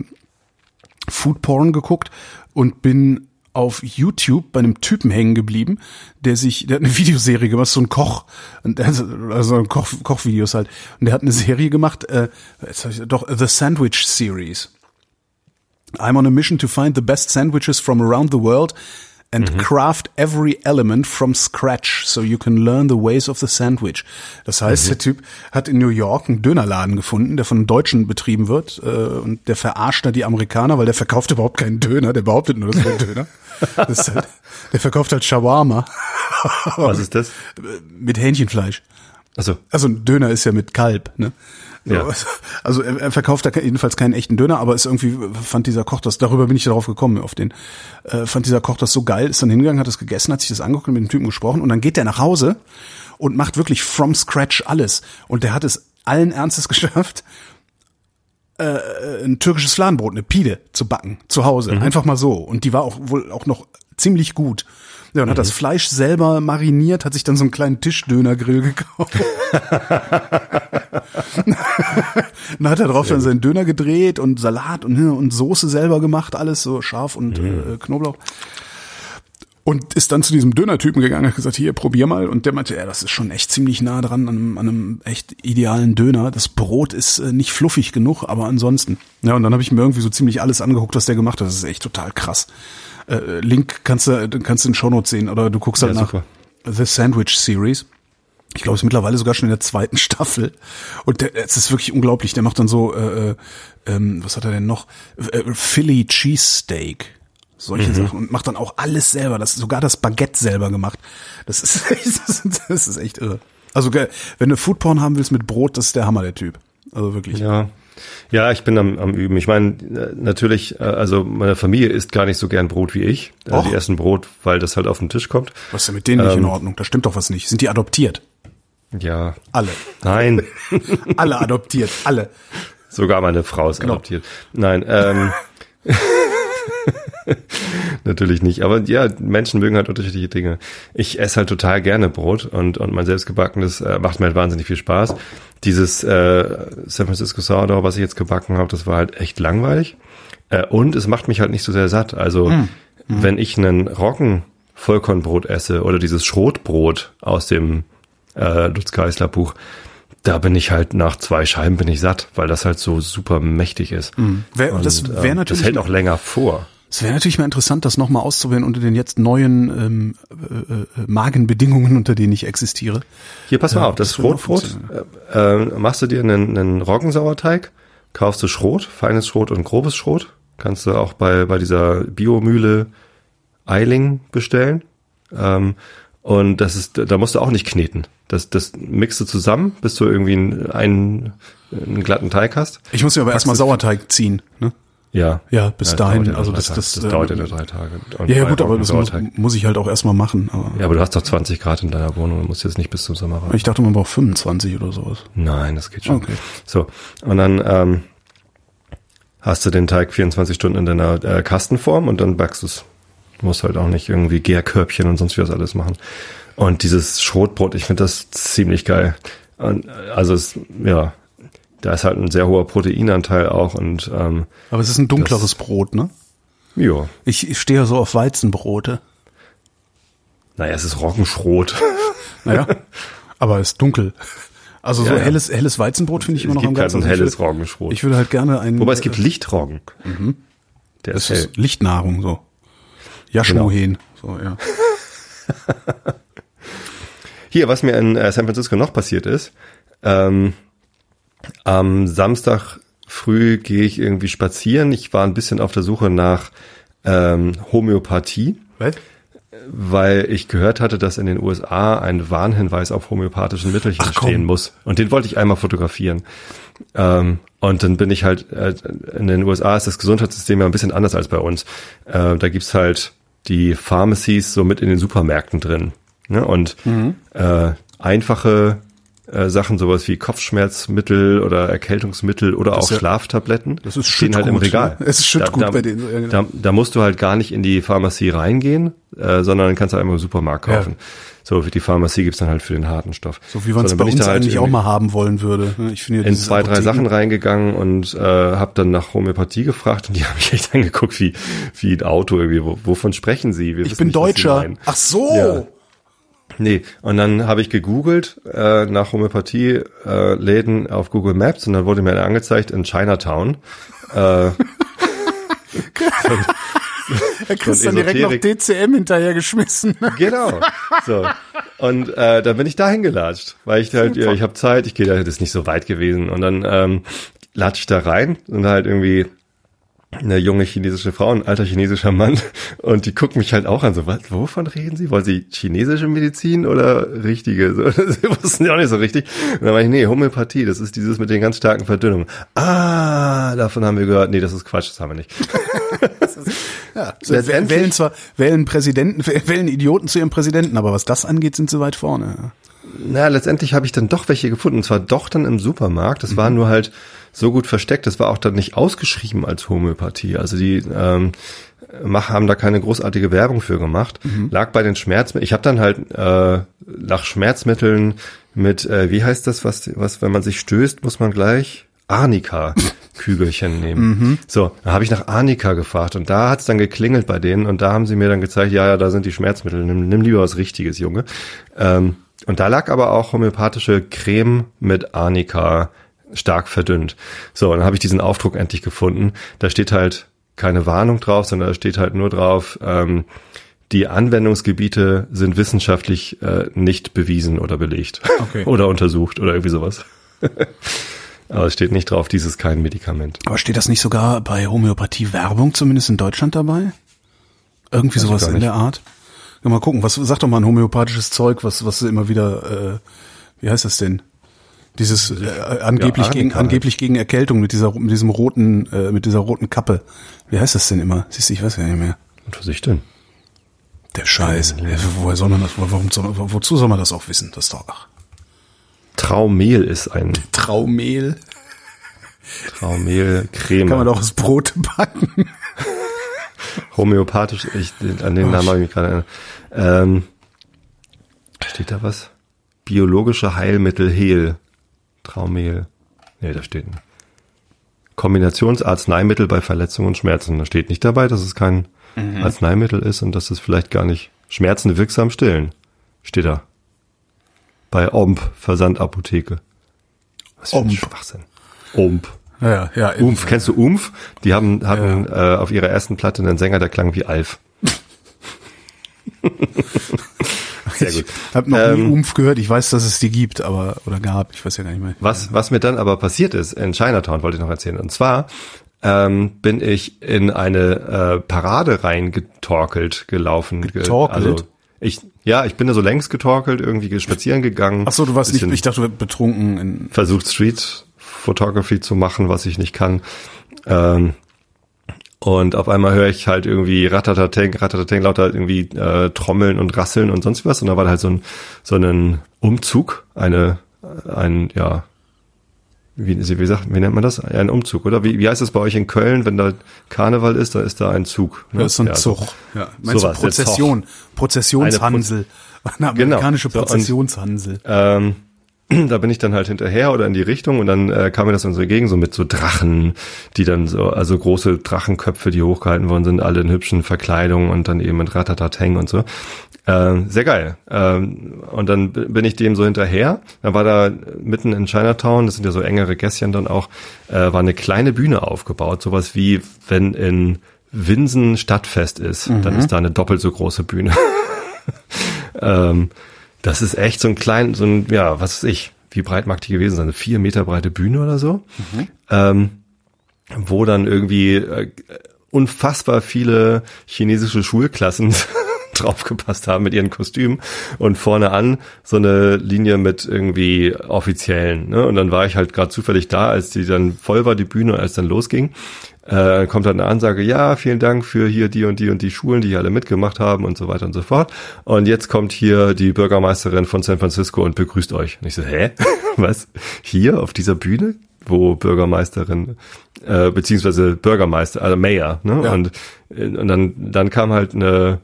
Food Porn geguckt und bin auf YouTube bei einem Typen hängen geblieben, der sich, der hat eine [laughs] Videoserie gemacht, so ein Koch, also Koch, Kochvideos halt. Und der hat eine Serie gemacht, äh, jetzt hab ich, doch The Sandwich Series. I'm on a mission to find the best sandwiches from around the world and mhm. craft every element from scratch so you can learn the ways of the sandwich. Das heißt, mhm. der Typ hat in New York einen Dönerladen gefunden, der von Deutschen betrieben wird äh, und der verarscht da die Amerikaner, weil der verkauft überhaupt keinen Döner, der behauptet nur, das wäre ein Döner. [laughs] Das halt, der verkauft halt Shawarma. Was ist das? Mit Hähnchenfleisch. Also, also ein Döner ist ja mit Kalb, ne? Ja. Also er, er verkauft da jedenfalls keinen echten Döner, aber ist irgendwie fand dieser Koch das, darüber bin ich darauf gekommen, auf den, äh, fand dieser Koch das so geil, ist dann hingegangen, hat es gegessen, hat sich das angeguckt und mit dem Typen gesprochen und dann geht der nach Hause und macht wirklich from scratch alles. Und der hat es allen Ernstes [laughs] geschafft, äh, ein türkisches Fladenbrot, eine Pide zu backen, zu Hause. Mhm. Einfach mal so. Und die war auch wohl auch noch ziemlich gut. Ja, und mhm. hat das Fleisch selber mariniert, hat sich dann so einen kleinen Tischdönergrill gekauft. [laughs] dann hat er drauf dann seinen Döner gedreht und Salat und, und Soße selber gemacht, alles so scharf und mhm. äh, Knoblauch. Und ist dann zu diesem Döner-Typen gegangen, hat gesagt, hier, probier mal. Und der meinte, ja, das ist schon echt ziemlich nah dran an einem, an einem echt idealen Döner. Das Brot ist äh, nicht fluffig genug, aber ansonsten. Ja, und dann habe ich mir irgendwie so ziemlich alles angeguckt, was der gemacht hat. Das ist echt total krass. Äh, Link kannst du, kannst du in Shownotes sehen oder du guckst halt Ja, nach super. The Sandwich Series. Ich glaube, es ist mittlerweile sogar schon in der zweiten [laughs] Staffel. Und der, es ist wirklich unglaublich. Der macht dann so, äh, äh, ähm, was hat er denn noch? Äh, Philly Cheesesteak. Solche Sachen. Und macht dann auch alles selber. Das sogar das Baguette selber gemacht. Das ist echt, [laughs] das ist, das ist echt irre. Also, wenn du Foodporn haben willst mit Brot, das ist der Hammer, der Typ. Also wirklich. Ja. Ja, ich bin am, am Üben. Ich meine, äh, natürlich, äh, also meine Familie isst gar nicht so gern Brot wie ich. Äh, Och. Die essen Brot, weil das halt auf dem Tisch kommt. Was ist denn mit denen nicht in Ähm. Ordnung? Da stimmt doch was nicht. Sind die adoptiert? Ja. Alle. Nein. [laughs] Alle adoptiert. Alle. Sogar meine Frau ist Genau. adoptiert. Nein, ähm, [laughs] [laughs] natürlich nicht. Aber ja, Menschen mögen halt unterschiedliche Dinge. Ich esse halt total gerne Brot und, und mein selbstgebackenes äh, macht mir halt wahnsinnig viel Spaß. Dieses äh, San Francisco Sourdough, was ich jetzt gebacken habe, das war halt echt langweilig. Äh, und es macht mich halt nicht so sehr satt. Also wenn ich einen Roggen Vollkornbrot esse oder dieses Schrotbrot aus dem äh, Lutz Geisler Buch, da bin ich halt nach zwei Scheiben bin ich satt, weil das halt so super mächtig ist. Wär, Und, das wäre ähm, natürlich das hält auch länger vor. Es wäre natürlich mal interessant, das nochmal auszuwählen unter den jetzt neuen ähm, äh, äh, Magenbedingungen, unter denen ich existiere. Hier, pass mal Ja, auf, das das Schrotbrot, äh, äh, machst du dir einen, einen Roggensauerteig, kaufst du Schrot, feines Schrot und grobes Schrot. Kannst du auch bei, bei dieser Biomühle Eiling bestellen. Ähm, und das ist, da musst du auch nicht kneten. Das, das mixt du zusammen, bis du irgendwie einen, einen, einen glatten Teig hast. Ich muss ja aber erstmal Sauerteig ziehen. Ne? Ja. Ja, bis das dahin, ja also das- das, das äh, dauert ja nur drei Tage. Und Ja, ja gut, aber das muss, muss ich halt auch erstmal machen. Aber Ja, aber du hast doch 20 Grad in deiner Wohnung, du musst jetzt nicht bis zum Sommer warten. ich dachte, man braucht 25 oder sowas. Nein, das geht schon. Okay. So, und dann ähm, hast du den Teig 24 Stunden in deiner äh, Kastenform und dann backst du es. Du musst halt auch nicht irgendwie Gärkörbchen und sonst wie was alles machen. Und dieses Schrotbrot, ich finde das ziemlich geil. Und, äh, also es, ja, da ist halt ein sehr hoher Proteinanteil auch und ähm, Aber es ist ein dunkleres Brot, ne? ja, Ich, ich stehe ja so auf Weizenbrote. naja, es ist Roggenschrot. [laughs] Naja, aber es ist dunkel. Also so Ja, ja. helles, helles Weizenbrot finde ich immer noch am gibt halt ein helles Roggenschrot. Ich würde halt gerne ein. Wobei es gibt Lichtroggen. Der Das ist ist Lichtnahrung, so. Jaschmohen, so, ja. [laughs] Hier, was mir in äh, San Francisco noch passiert ist, ähm, am Samstag früh gehe ich irgendwie spazieren. Ich war ein bisschen auf der Suche nach ähm, Homöopathie, Was? weil ich gehört hatte, dass in den USA ein Warnhinweis auf homöopathischen Mittelchen Ach, komm. stehen muss. Und den wollte ich einmal fotografieren. Ähm, und dann bin ich halt, äh, in den USA ist das Gesundheitssystem ja ein bisschen anders als bei uns. Äh, da gibt's halt die Pharmacies so mit in den Supermärkten drin. Ne? Und Mhm. äh, einfache äh, Sachen, sowas wie Kopfschmerzmittel oder Erkältungsmittel oder auch ist ja- Schlaftabletten, das ist stehen halt im Regal. ne? [laughs] Es ist Schüttgut da, da, bei denen, ja, genau. Da, da musst du halt gar nicht in die Pharmazie reingehen, äh, sondern kannst du einfach im Supermarkt Ja. kaufen. So, die Pharmazie gibt's dann halt für den harten Stoff. So wie man es bei uns halt eigentlich auch mal haben wollen würde. ne? Ich finde ja in zwei, drei Apotheken- Sachen reingegangen und äh, habe dann nach Homöopathie gefragt und die [laughs] haben mich echt angeguckt wie, wie ein Auto irgendwie. Wo, wovon sprechen sie? Wir Ich bin nicht, Deutscher. Ach so. Nee, und dann habe ich gegoogelt äh, nach Homöopathie-Läden auf Google Maps und dann wurde mir angezeigt in Chinatown. Äh, [laughs] Er kriegst dann direkt noch. DCM hinterhergeschmissen. [laughs] genau. So. Und äh, da bin ich da hingelatscht, weil ich halt, ja, ich habe Zeit, ich gehe da, das ist nicht so weit gewesen. Und dann ähm, latsch ich da rein und halt irgendwie eine junge chinesische Frau, ein alter chinesischer Mann und die gucken mich halt auch an, so, was, wovon reden sie? Wollen sie chinesische Medizin oder richtige? So, [laughs] sie wussten ja auch nicht so richtig. Und dann war ich, nee, Homöopathie, das ist dieses mit den ganz starken Verdünnungen. Ah, davon haben wir gehört, nee, das ist Quatsch, das haben wir nicht. [laughs] Ja, [laughs] Letztendlich- wählen zwar, wählen Präsidenten, wählen Idioten zu ihrem Präsidenten, aber was das angeht, sind sie weit vorne. Na, letztendlich habe ich dann doch welche gefunden. Und zwar doch dann im Supermarkt. Das war nur halt so gut versteckt. Das war auch dann nicht ausgeschrieben als Homöopathie. Also die ähm, mach, haben da keine großartige Werbung für gemacht. Lag bei den Schmerzmitteln. Ich habe dann halt äh, nach Schmerzmitteln mit, äh, wie heißt das, was, was, wenn man sich stößt, muss man gleich Arnika. Kügelchen [laughs] nehmen. So, da habe ich nach Arnika gefragt und da hat's dann geklingelt bei denen und da haben sie mir dann gezeigt, ja, ja, da sind die Schmerzmittel, nimm, nimm lieber was Richtiges, Junge. Ähm, und da lag aber auch homöopathische Creme mit Arnika stark verdünnt. So, und dann habe ich diesen Aufdruck endlich gefunden. Da steht halt keine Warnung drauf, sondern da steht halt nur drauf, ähm, die Anwendungsgebiete sind wissenschaftlich äh, nicht bewiesen oder belegt Okay. [laughs] oder untersucht oder irgendwie sowas. [laughs] Aber es steht nicht drauf, dies ist kein Medikament. Aber steht das nicht sogar bei Homöopathie-Werbung zumindest in Deutschland dabei? Irgendwie sowas in der Art? Ja, mal gucken, was sag doch mal ein homöopathisches Zeug, was was immer wieder äh, wie heißt das denn? Dieses äh, angeblich Ja, gegen angeblich gegen Erkältung mit dieser mit diesem roten äh, mit dieser roten Kappe. Wie heißt das denn immer? Siehst du, ich weiß ja nicht mehr. Und was ich denn? Der Scheiß. Ja, woher soll man das? Warum wozu soll man das auch wissen? Das ist doch ach, Traumehl ist ein Traumehl. Traumehl-Creme. Kann man doch aus Brot backen. [laughs] Homöopathisch, ich, an den Namen habe ich mich gerade erinnert. Ähm, steht da was? Biologische Heilmittel Hehl. Traumehl. Nee, da steht ein Kombinationsarzneimittel bei Verletzungen und Schmerzen. Da steht nicht dabei, dass es kein Arzneimittel ist und dass es vielleicht gar nicht Schmerzen wirksam stillen. Steht da. Bei OMP, Versandapotheke. Was für ein OMP. Schwachsinn. OMP. Ja, ja. Umf, kennst du Umf? Die haben hatten äh, auf ihrer ersten Platte einen Sänger, der klang wie Alf. [laughs] Sehr gut. Ich habe noch nie Ähm, Umf gehört. Ich weiß, dass es die gibt, aber oder gab. Ich weiß ja gar nicht mehr. Was, was mir dann aber passiert ist in Chinatown, wollte ich noch erzählen. Und zwar ähm, bin ich in eine äh, Parade reingetorkelt gelaufen. Ge- Getorkelt? Also ich, ja, ich bin da so längs getorkelt, irgendwie spazieren gegangen. Ach so, du warst nicht. Ich dachte, betrunken. In, versucht Street Photography zu machen, was ich nicht kann. Ähm, und auf einmal höre ich halt irgendwie Ratatateng, Ratatateng, lauter irgendwie äh, Trommeln und Rasseln und sonst was. Und da war halt so ein so ein Umzug, eine ein ja wie, wie sagt, wie nennt man das? Ein Umzug, oder? Wie, wie heißt das bei euch in Köln, wenn da Karneval ist, da ist da ein Zug. ne? das ist so ein Ja, Zug. Ja. Meinst Sowas, du Prozession? Prozessionshansel. Eine Genau. amerikanische So, und- Prozessionshansel. Ähm, da bin ich dann halt hinterher oder in die Richtung und dann äh, kam mir das dann so entgegen, so mit so Drachen, die dann so, also große Drachenköpfe, die hochgehalten worden sind, alle in hübschen Verkleidungen und dann eben mit Ratatateng und so. Ähm, sehr geil. Ähm, und dann bin ich dem so hinterher. Dann war da mitten in Chinatown, das sind ja so engere Gässchen dann auch, äh, war eine kleine Bühne aufgebaut, sowas wie wenn in Winsen Stadtfest ist, dann ist da eine doppelt so große Bühne. [laughs] ähm, das ist echt so ein klein, so ein, ja, was weiß ich, wie breit mag die gewesen sein? Eine vier Meter breite Bühne oder so. Ähm, wo dann irgendwie äh, unfassbar viele chinesische Schulklassen [laughs] draufgepasst haben mit ihren Kostümen und vorne an so eine Linie mit irgendwie Offiziellen. Ne? Und dann war ich halt gerade zufällig da, als die dann voll war, die Bühne, als dann losging. Äh, kommt dann eine Ansage, ja, vielen Dank für hier die und die und die Schulen, die hier alle mitgemacht haben und so weiter und so fort. Und jetzt kommt hier die Bürgermeisterin von San Francisco und begrüßt euch. Und ich so, hä? [laughs] Was? Hier auf dieser Bühne? Wo Bürgermeisterin, äh, beziehungsweise Bürgermeister, also Mayor, ne? Ja. Und, äh, und dann, dann kam halt eine,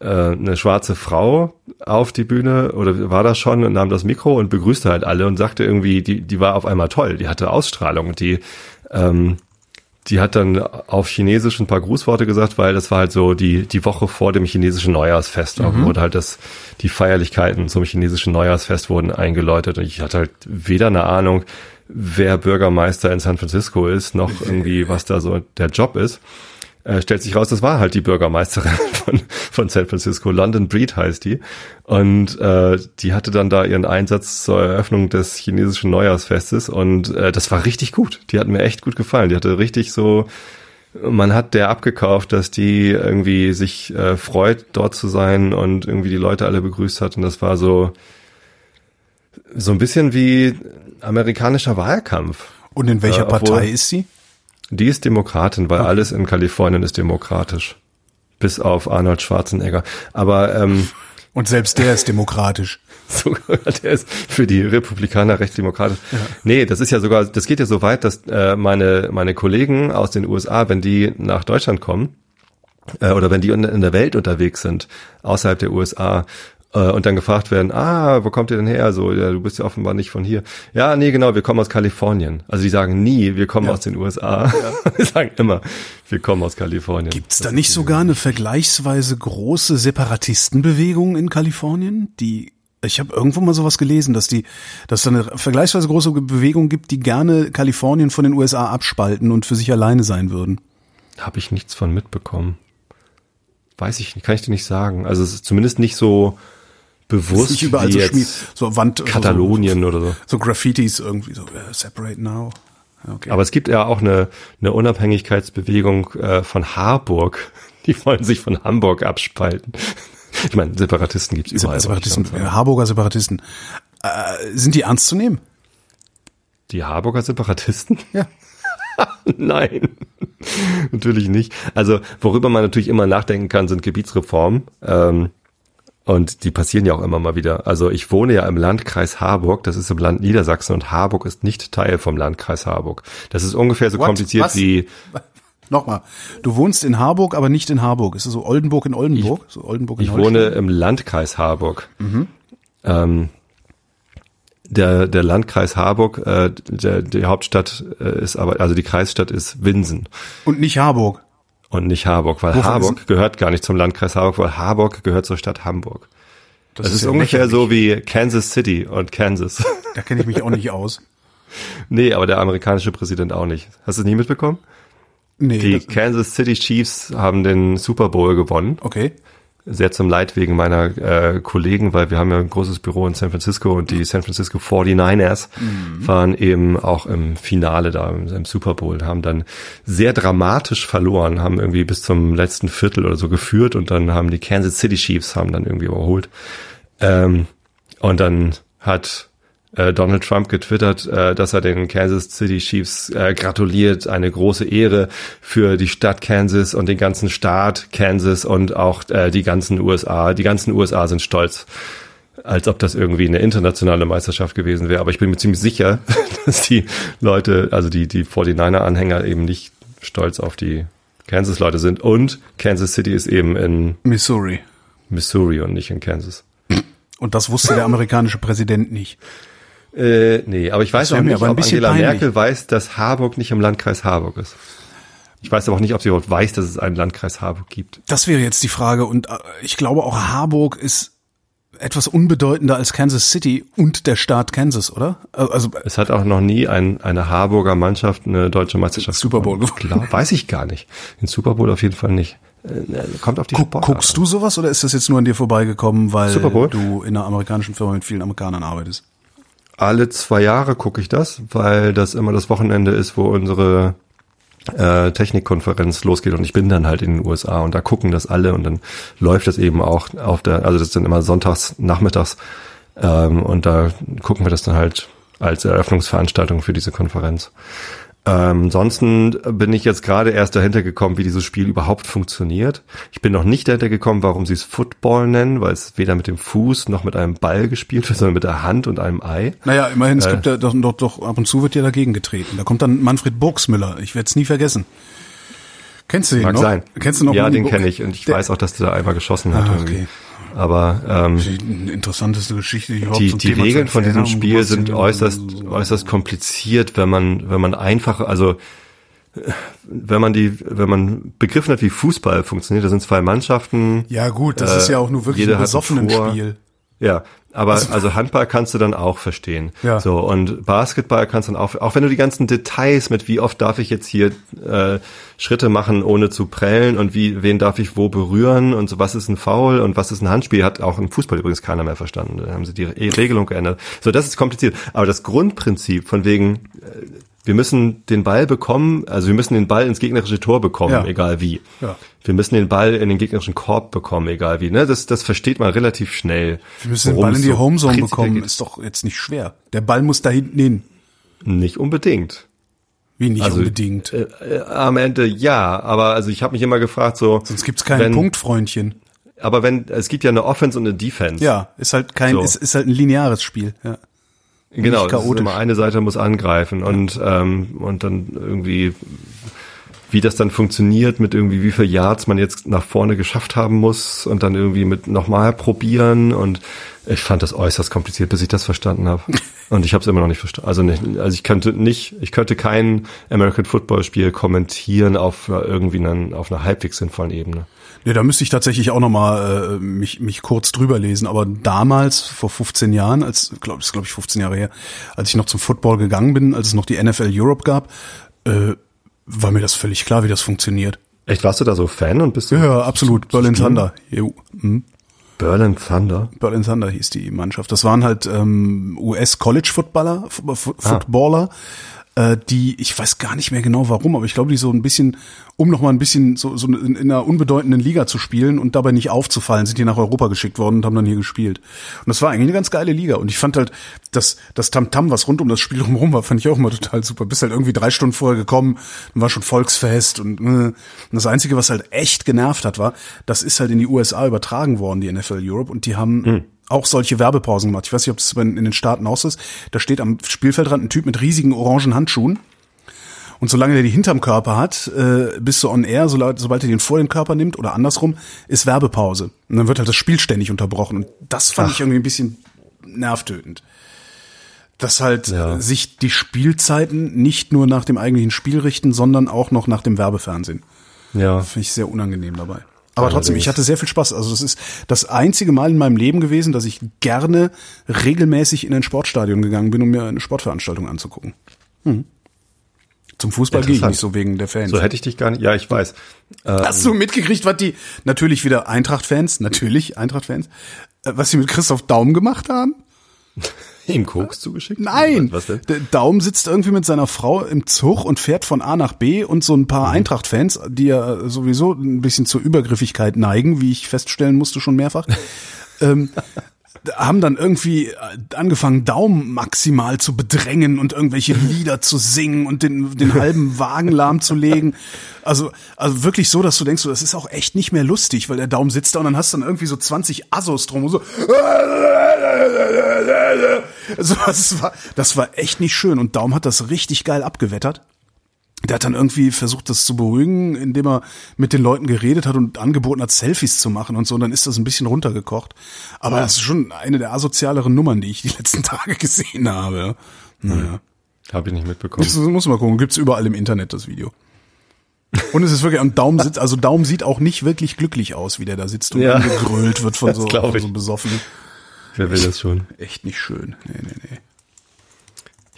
äh, eine schwarze Frau auf die Bühne oder war das schon und nahm das Mikro und begrüßte halt alle und sagte irgendwie, die, die war auf einmal toll, die hatte Ausstrahlung und die, ähm, die hat dann auf Chinesisch ein paar Grußworte gesagt, weil das war halt so die, die Woche vor dem chinesischen Neujahrsfest. Da wurde halt das, die Feierlichkeiten zum chinesischen Neujahrsfest wurden eingeläutet und ich hatte halt weder eine Ahnung, wer Bürgermeister in San Francisco ist, noch irgendwie, was da so der Job ist. Äh, stellt sich raus, das war halt die Bürgermeisterin [laughs] von, von San Francisco. London Breed heißt die. Und äh, die hatte dann da ihren Einsatz zur Eröffnung des chinesischen Neujahrsfestes und äh, das war richtig gut. Die hat mir echt gut gefallen. Die hatte richtig so, man hat der abgekauft, dass die irgendwie sich äh, freut, dort zu sein und irgendwie die Leute alle begrüßt hat. Und das war so, so ein bisschen wie amerikanischer Wahlkampf. Und in welcher Äh, Partei ist sie? Die ist Demokratin, weil alles in Kalifornien ist demokratisch. Bis auf Arnold Schwarzenegger. Aber ähm, [laughs] Und selbst der ist demokratisch. [laughs] sogar der ist für die Republikaner recht demokratisch. Nee, das ist ja sogar, das geht ja so weit, dass äh, meine, meine Kollegen aus den USA, wenn die nach Deutschland kommen, äh, oder wenn die in, in der Welt unterwegs sind, außerhalb der USA, äh, und dann gefragt werden, ah, wo kommt ihr denn her? So, ja, du bist ja offenbar nicht von hier. Ja, nee, genau, wir kommen aus Kalifornien. Also die sagen nie, wir kommen Ja. aus den USA. Ja. [laughs] die sagen immer, wir kommen aus Kalifornien. Gibt's da nicht sogar eine vergleichsweise große Separatistenbewegung in Kalifornien, die ich habe irgendwo mal sowas gelesen, dass die, dass da eine vergleichsweise große Bewegung gibt, die gerne Kalifornien von den USA abspalten und für sich alleine sein würden. Habe ich nichts von mitbekommen. Weiß ich nicht, kann ich dir nicht sagen. Also es ist zumindest nicht so bewusst nicht überall so Schmied, so Wand, Katalonien oder so. so, so Graffitis irgendwie so äh, separate now. Ja, Okay. Aber es gibt ja auch eine, eine Unabhängigkeitsbewegung äh, von Harburg. [laughs] Die wollen sich von Hamburg abspalten. Ich meine, Separatisten gibt's überall. Separatisten, sagen. Harburger Separatisten. Äh, sind die ernst zu nehmen? Die Harburger Separatisten? [laughs] Ja. Nein, [laughs] natürlich nicht. Also worüber man natürlich immer nachdenken kann, sind Gebietsreformen. Ähm, und die passieren ja auch immer mal wieder. Also ich wohne ja im Landkreis Harburg, das ist im Land Niedersachsen und Harburg ist nicht Teil vom Landkreis Harburg. Das ist ungefähr so What? kompliziert Was? wie, [laughs] Nochmal. Du wohnst in Harburg, aber nicht in Harburg. Ist das so Oldenburg in Oldenburg? so Oldenburg in ich wohne im Landkreis Harburg. Ähm, der, der Landkreis Harburg, äh, der, die Hauptstadt äh, ist aber, also die Kreisstadt ist Winsen. Und nicht Harburg. Und nicht Harburg, weil Wovon Harburg gehört gar nicht zum Landkreis Harburg, weil Harburg gehört zur Stadt Hamburg. Das, ist, ja ungefähr lächerlich. so wie Kansas City und Kansas. [laughs] Da kenne ich mich auch nicht aus. nee, aber der amerikanische Präsident auch nicht. Hast du es nie mitbekommen? Nee. Die das, Kansas City Chiefs haben den Super Bowl gewonnen. okay. Sehr zum Leidwegen meiner äh, Kollegen, weil wir haben ja ein großes Büro in San Francisco und die San Francisco 49ers waren eben auch im Finale da im, im Super Bowl, haben dann sehr dramatisch verloren, haben irgendwie bis zum letzten Viertel oder so geführt und dann haben die Kansas City Chiefs haben dann irgendwie überholt. Ähm, und dann hat äh, Donald Trump getwittert, äh, dass er den Kansas City Chiefs äh, gratuliert, eine große Ehre für die Stadt Kansas und den ganzen Staat Kansas und auch äh, die ganzen USA. Die ganzen USA sind stolz, als ob das irgendwie eine internationale Meisterschaft gewesen wäre. Aber ich bin mir ziemlich sicher, [laughs] dass die Leute, also die, die 49er-Anhänger eben nicht stolz auf die Kansas-Leute sind. Und Kansas City ist eben in Missouri. Missouri und nicht in Kansas. Und das wusste der amerikanische Präsident nicht. Äh, nee, aber ich weiß auch nicht, ob Angela peinlich. Merkel weiß, dass Harburg nicht im Landkreis Harburg ist. Ich weiß aber auch nicht, ob sie überhaupt weiß, dass es einen Landkreis Harburg gibt. Das wäre jetzt die Frage. Und äh, ich glaube auch Harburg ist etwas unbedeutender als Kansas City und der Staat Kansas, oder? Äh, Also Es hat auch noch nie ein, eine Harburger Mannschaft eine deutsche Meisterschaft Super Bowl gewonnen. Klar, weiß ich gar nicht. Den Super Bowl auf jeden Fall nicht. Äh, Kommt auf die guck, guckst du sowas oder ist das jetzt nur an dir vorbeigekommen, weil du in einer amerikanischen Firma mit vielen Amerikanern arbeitest? Alle zwei Jahre gucke ich das, weil das immer das Wochenende ist, wo unsere äh, Technikkonferenz losgeht und ich bin dann halt in den USA und da gucken das alle und dann läuft das eben auch auf der, also das sind immer sonntags, nachmittags ähm, und da gucken wir das dann halt als Eröffnungsveranstaltung für diese Konferenz. Ähm, ansonsten bin ich jetzt gerade erst dahinter gekommen, wie dieses Spiel überhaupt funktioniert. Ich bin noch nicht dahinter gekommen, warum sie es Football nennen, weil es weder mit dem Fuß noch mit einem Ball gespielt wird, sondern mit der Hand und einem Ei. Naja, immerhin, es Äh. gibt ja doch, doch, doch, ab und zu wird ja dagegen getreten. Da kommt dann Manfred Burgsmüller. Ich werde es nie vergessen. Kennst du den Mag noch? sein. Kennst du noch Ja, den kenne ich und ich Der- weiß auch, dass der da einmal geschossen hat Ah, irgendwie. okay. Aber ähm, Die interessanteste Geschichte, die die, die Regeln von diesem. Spiel sind äußerst, den- äußerst kompliziert, wenn man, wenn man einfach, also wenn man die, wenn man begriffen hat, wie Fußball funktioniert, da sind zwei Mannschaften. Ja gut, das Äh, ist ja auch nur wirklich ein Tor. Spiel. Ja, aber also, Handball kannst du dann auch verstehen. Ja. So und Basketball kannst du dann auch, auch wenn du die ganzen Details mit wie oft darf ich jetzt hier äh, Schritte machen, ohne zu prellen und wie wen darf ich wo berühren und so was ist ein Foul und was ist ein Handspiel, hat auch im Fußball übrigens keiner mehr verstanden. Da haben sie die Re Regelung geändert. So, das ist kompliziert. Aber das Grundprinzip von wegen äh, wir müssen den Ball bekommen, also wir müssen den Ball ins gegnerische Tor bekommen, Ja. egal wie. Ja. Wir müssen den Ball in den gegnerischen Korb bekommen, egal wie. Ne? Das, das versteht man relativ schnell. Wir müssen den Ball in die so Homezone bekommen. geht. Ist doch jetzt nicht schwer. Der Ball muss da hinten hin. Nicht unbedingt. Wie nicht Also, unbedingt. Äh, äh, am Ende ja, aber also ich habe mich immer gefragt so. Sonst gibt's keinen wenn, Punkt, Freundchen. Aber wenn es gibt ja eine Offense und eine Defense. Ja, ist halt kein, So. ist, ist halt ein lineares Spiel. Ja. Genau. nicht chaotisch. immer eine Seite muss angreifen und ähm, und dann irgendwie wie das dann funktioniert mit irgendwie wie viel Yards man jetzt nach vorne geschafft haben muss und dann irgendwie mit nochmal probieren und ich fand das äußerst kompliziert, bis ich das verstanden habe. [laughs] Und ich habe es immer noch nicht verstanden. Also nicht, also ich könnte nicht, ich könnte kein American Football Spiel kommentieren auf irgendwie einen, auf einer halbwegs sinnvollen Ebene. Ja, da müsste ich tatsächlich auch noch mal äh, mich mich kurz drüber lesen. Aber damals vor 15 Jahren, als glaube ich, glaube ich 15 Jahre her, als ich noch zum Football gegangen bin, als es noch die NFL Europe gab, äh, war mir das völlig klar, wie das funktioniert. Echt, warst du da so Fan und bist du? Ja, absolut. Berlin Thunder. Mhm. Berlin Thunder? Berlin Thunder hieß die Mannschaft. Das waren halt ähm, US-College-Footballer, Footballer, ah. Äh, die, ich weiß gar nicht mehr genau warum, aber ich glaube, die so ein bisschen um noch mal ein bisschen so, so in, in einer unbedeutenden Liga zu spielen und dabei nicht aufzufallen, sind die nach Europa geschickt worden und haben dann hier gespielt. Und das war eigentlich eine ganz geile Liga. Und ich fand halt, das, das Tamtam, was rund um das Spiel drumherum war, fand ich auch immer total super. Bist halt irgendwie drei Stunden vorher gekommen, dann war schon Volksfest und, äh. und das Einzige, was halt echt genervt hat, war, das ist halt in die USA übertragen worden, die NFL Europe, und die haben hm auch solche Werbepausen gemacht. Ich weiß nicht, ob es in den Staaten auch so ist. Da steht am Spielfeldrand ein Typ mit riesigen orangen Handschuhen und solange der die hinterm Körper hat, äh, bist du on air, so, sobald er den vor den Körper nimmt oder andersrum, ist Werbepause. Und dann wird halt das Spiel ständig unterbrochen. Und das fand Ach. ich irgendwie ein bisschen nervtötend. Dass halt ja. sich die Spielzeiten nicht nur nach dem eigentlichen Spiel richten, sondern auch noch nach dem Werbefernsehen. Ja. Finde ich sehr unangenehm dabei. Aber trotzdem, ich hatte sehr viel Spaß. Also das ist das einzige Mal in meinem Leben gewesen, dass ich gerne regelmäßig in ein Sportstadion gegangen bin, um mir eine Sportveranstaltung anzugucken. Hm. Zum Fußball gehe ich nicht so wegen der Fans. So hätte ich dich gar nicht. Ja, ich weiß. Ähm, Hast du mitgekriegt, was die natürlich wieder Eintracht-Fans, natürlich Eintracht-Fans, äh, was sie mit Christoph Daum gemacht haben? Ihm Koks zugeschickt? Nein. Was denn? Der Daum sitzt irgendwie mit seiner Frau im Zug und fährt von A nach B und so ein paar mhm. Eintracht-Fans, die ja sowieso ein bisschen zur Übergriffigkeit neigen, wie ich feststellen musste schon mehrfach. [laughs] ähm, haben dann irgendwie äh, angefangen, Daumen maximal zu bedrängen und irgendwelche [laughs] Lieder zu singen und den, den halben Wagen lahmzulegen. Also, also wirklich so, dass du denkst, das ist auch echt nicht mehr lustig, weil der Daumen sitzt da und dann hast du dann irgendwie so 20 Assos drum und so. [laughs] Also, das war, das war echt nicht schön und Daum hat das richtig geil abgewettert der hat dann irgendwie versucht, das zu beruhigen, indem er mit den Leuten geredet hat und angeboten hat, Selfies zu machen und so. Und dann ist das ein bisschen runtergekocht. Aber ja. das ist schon eine der asozialeren Nummern, die ich die [laughs] letzten Tage gesehen habe. Naja. Hm. Habe ich nicht mitbekommen. Das muss man gucken. Gibt's überall im Internet das Video. Und es ist wirklich am Daumen sitzt, also Daumen sieht auch nicht wirklich glücklich aus, wie der da sitzt und ja. gegrölt wird von [laughs] so, von so besoffenen. Wer will das schon? Echt nicht schön. Nee, nee, nee.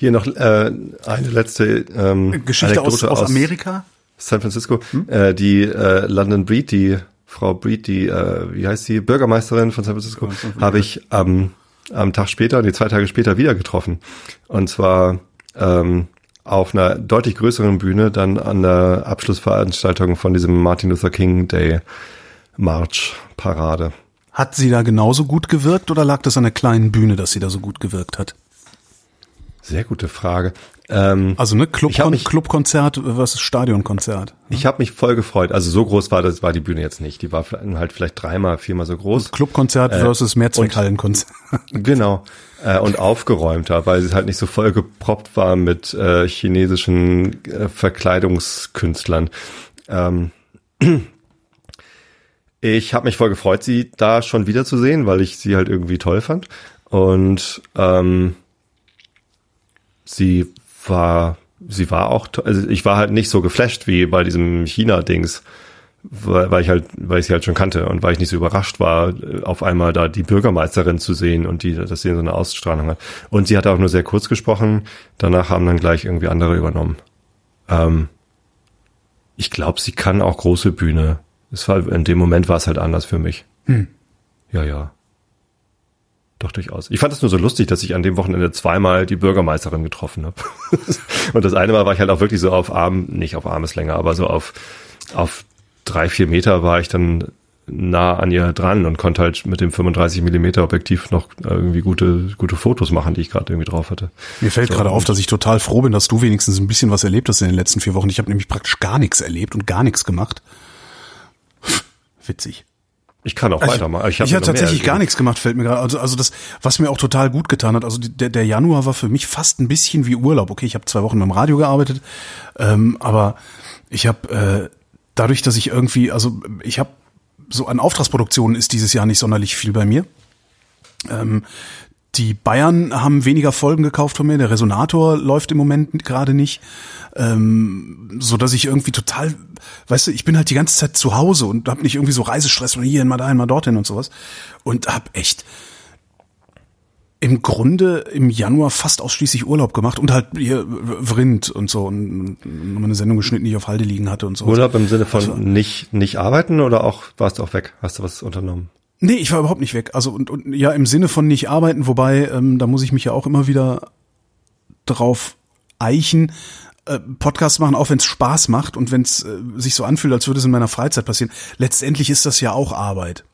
Hier noch äh, eine letzte ähm, Geschichte aus, aus, Amerika. San Francisco. Hm? Äh, die äh, London Breed, die Frau Breed, die, äh, wie heißt sie, Bürgermeisterin von San Francisco, ja, habe ich am, am Tag später, die zwei Tage später wieder getroffen. Und zwar ähm, auf einer deutlich größeren Bühne, dann an der Abschlussveranstaltung von diesem Martin Luther King Day March Parade. Hat sie da genauso gut gewirkt oder lag das an der kleinen Bühne, dass sie da so gut gewirkt hat? Sehr gute Frage. Ähm, also ne Club mich, Clubkonzert versus Stadionkonzert. Ne? Ich habe mich voll gefreut. Also so groß war das war die Bühne jetzt nicht. Die war halt vielleicht dreimal, viermal so groß. Clubkonzert äh, versus Mehrzweckhallenkonzert. [laughs] Genau. Äh, und aufgeräumter, weil es halt nicht so voll geproppt war mit äh, chinesischen äh, Verkleidungskünstlern. Ähm, [clears throat] ich habe mich voll gefreut, sie da schon wieder zu sehen, weil ich sie halt irgendwie toll fand. Und ähm, sie war, sie war auch, also ich war halt nicht so geflasht wie bei diesem China-Dings, weil, weil ich halt, weil ich sie halt schon kannte und weil ich nicht so überrascht war, auf einmal da die Bürgermeisterin zu sehen und die, dass sie so eine Ausstrahlung hat. Und sie hat auch nur sehr kurz gesprochen, danach haben dann gleich irgendwie andere übernommen. Ähm, ich glaube, sie kann auch große Bühne. Es war, in dem Moment war es halt anders für mich. Hm. Ja, ja. Doch durchaus. Ich fand es nur so lustig, dass ich an dem Wochenende zweimal die Bürgermeisterin getroffen habe. [laughs] und das eine Mal war ich halt auch wirklich so auf Arm, nicht auf Armeslänge, aber so auf, auf drei, vier Meter war ich dann nah an ihr dran und konnte halt mit dem 35 Millimeter Objektiv noch irgendwie gute, gute Fotos machen, die ich gerade irgendwie drauf hatte. Mir fällt so, gerade auf, dass ich total froh bin, dass du wenigstens ein bisschen was erlebt hast in den letzten vier Wochen. Ich habe nämlich praktisch gar nichts erlebt und gar nichts gemacht. Witzig. Ich kann auch Ich- weitermachen. Ich, ich habe tatsächlich gar nichts gemacht, fällt mir gerade. Also, also das, was mir auch total gut getan hat. Also der, der Januar war für mich fast ein bisschen wie Urlaub. Okay, ich habe zwei Wochen beim Radio gearbeitet, ähm, aber ich habe äh, dadurch, dass ich irgendwie, also ich habe so an Auftragsproduktionen ist dieses Jahr nicht sonderlich viel bei mir. Ähm, die Bayern haben weniger Folgen gekauft von mir. Der Resonator läuft im Moment gerade nicht, ähm, so dass ich irgendwie total, weißt du, ich bin halt die ganze Zeit zu Hause und habe nicht irgendwie so Reisestress von hierhin mal dahin mal dorthin und sowas und hab echt im Grunde im Januar fast ausschließlich Urlaub gemacht und halt hier Vrind und so und nochmal eine Sendung geschnitten, die ich auf Halde liegen hatte und so. Urlaub im Sinne von Also- nicht, nicht arbeiten oder auch warst du auch weg? Hast du was unternommen? Nee, ich war überhaupt nicht weg. Also und, und ja, im Sinne von nicht arbeiten, wobei, ähm, da muss ich mich ja auch immer wieder drauf eichen, äh, Podcast machen, auch wenn es Spaß macht und wenn es äh, sich so anfühlt, als würde es in meiner Freizeit passieren. Letztendlich ist das ja auch Arbeit.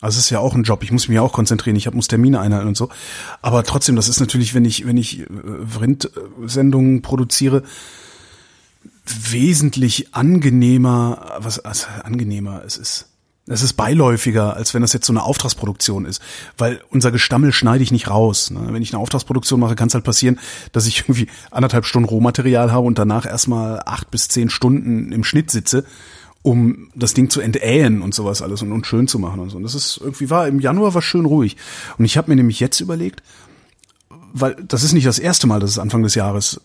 Also es ist ja auch ein Job. Ich muss mich ja auch konzentrieren. Ich hab, muss Termine einhalten und so. Aber trotzdem, das ist natürlich, wenn ich wenn ich äh, Vrind-Sendungen produziere, wesentlich angenehmer. Was also angenehmer? Es ist es ist beiläufiger, als wenn das jetzt so eine Auftragsproduktion ist. Weil unser Gestammel schneide ich nicht raus. Ne? Wenn ich eine Auftragsproduktion mache, kann es halt passieren, dass ich irgendwie anderthalb Stunden Rohmaterial habe und danach erstmal acht bis zehn Stunden im Schnitt sitze, um das Ding zu entähen und sowas alles und, und schön zu machen und so. Und das ist irgendwie war, im Januar war schön ruhig. Und ich habe mir nämlich jetzt überlegt, weil das ist nicht das erste Mal, dass es Anfang des Jahres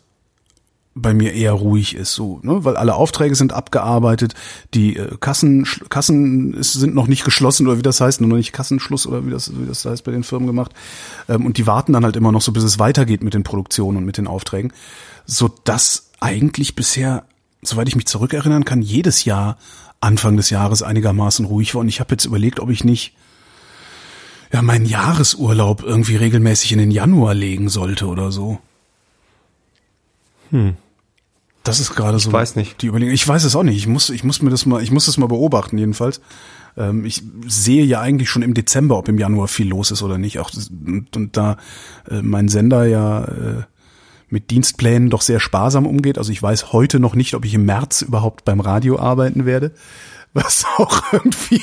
bei mir eher ruhig ist, so, ne? weil alle Aufträge sind abgearbeitet, die äh, Kassen Kassen sind noch nicht geschlossen oder wie das heißt, noch nicht Kassenschluss oder wie das wie das heißt bei den Firmen gemacht ähm, und die warten dann halt immer noch so, bis es weitergeht mit den Produktionen und mit den Aufträgen, so dass eigentlich bisher, soweit ich mich zurückerinnern kann, jedes Jahr Anfang des Jahres einigermaßen ruhig war und ich habe jetzt überlegt, ob ich nicht ja meinen Jahresurlaub irgendwie regelmäßig in den Januar legen sollte oder so. Das ist gerade so. weiß nicht. Die Überlegung. Ich weiß es auch nicht. Ich muss, ich muss mir das mal, ich muss das mal beobachten jedenfalls. Ähm, ich sehe ja eigentlich schon im Dezember, ob im Januar viel los ist oder nicht. Auch und, und da äh, mein Sender ja äh, mit Dienstplänen doch sehr sparsam umgeht. Also ich weiß heute noch nicht, ob ich im März überhaupt beim Radio arbeiten werde. [laughs] Was auch irgendwie,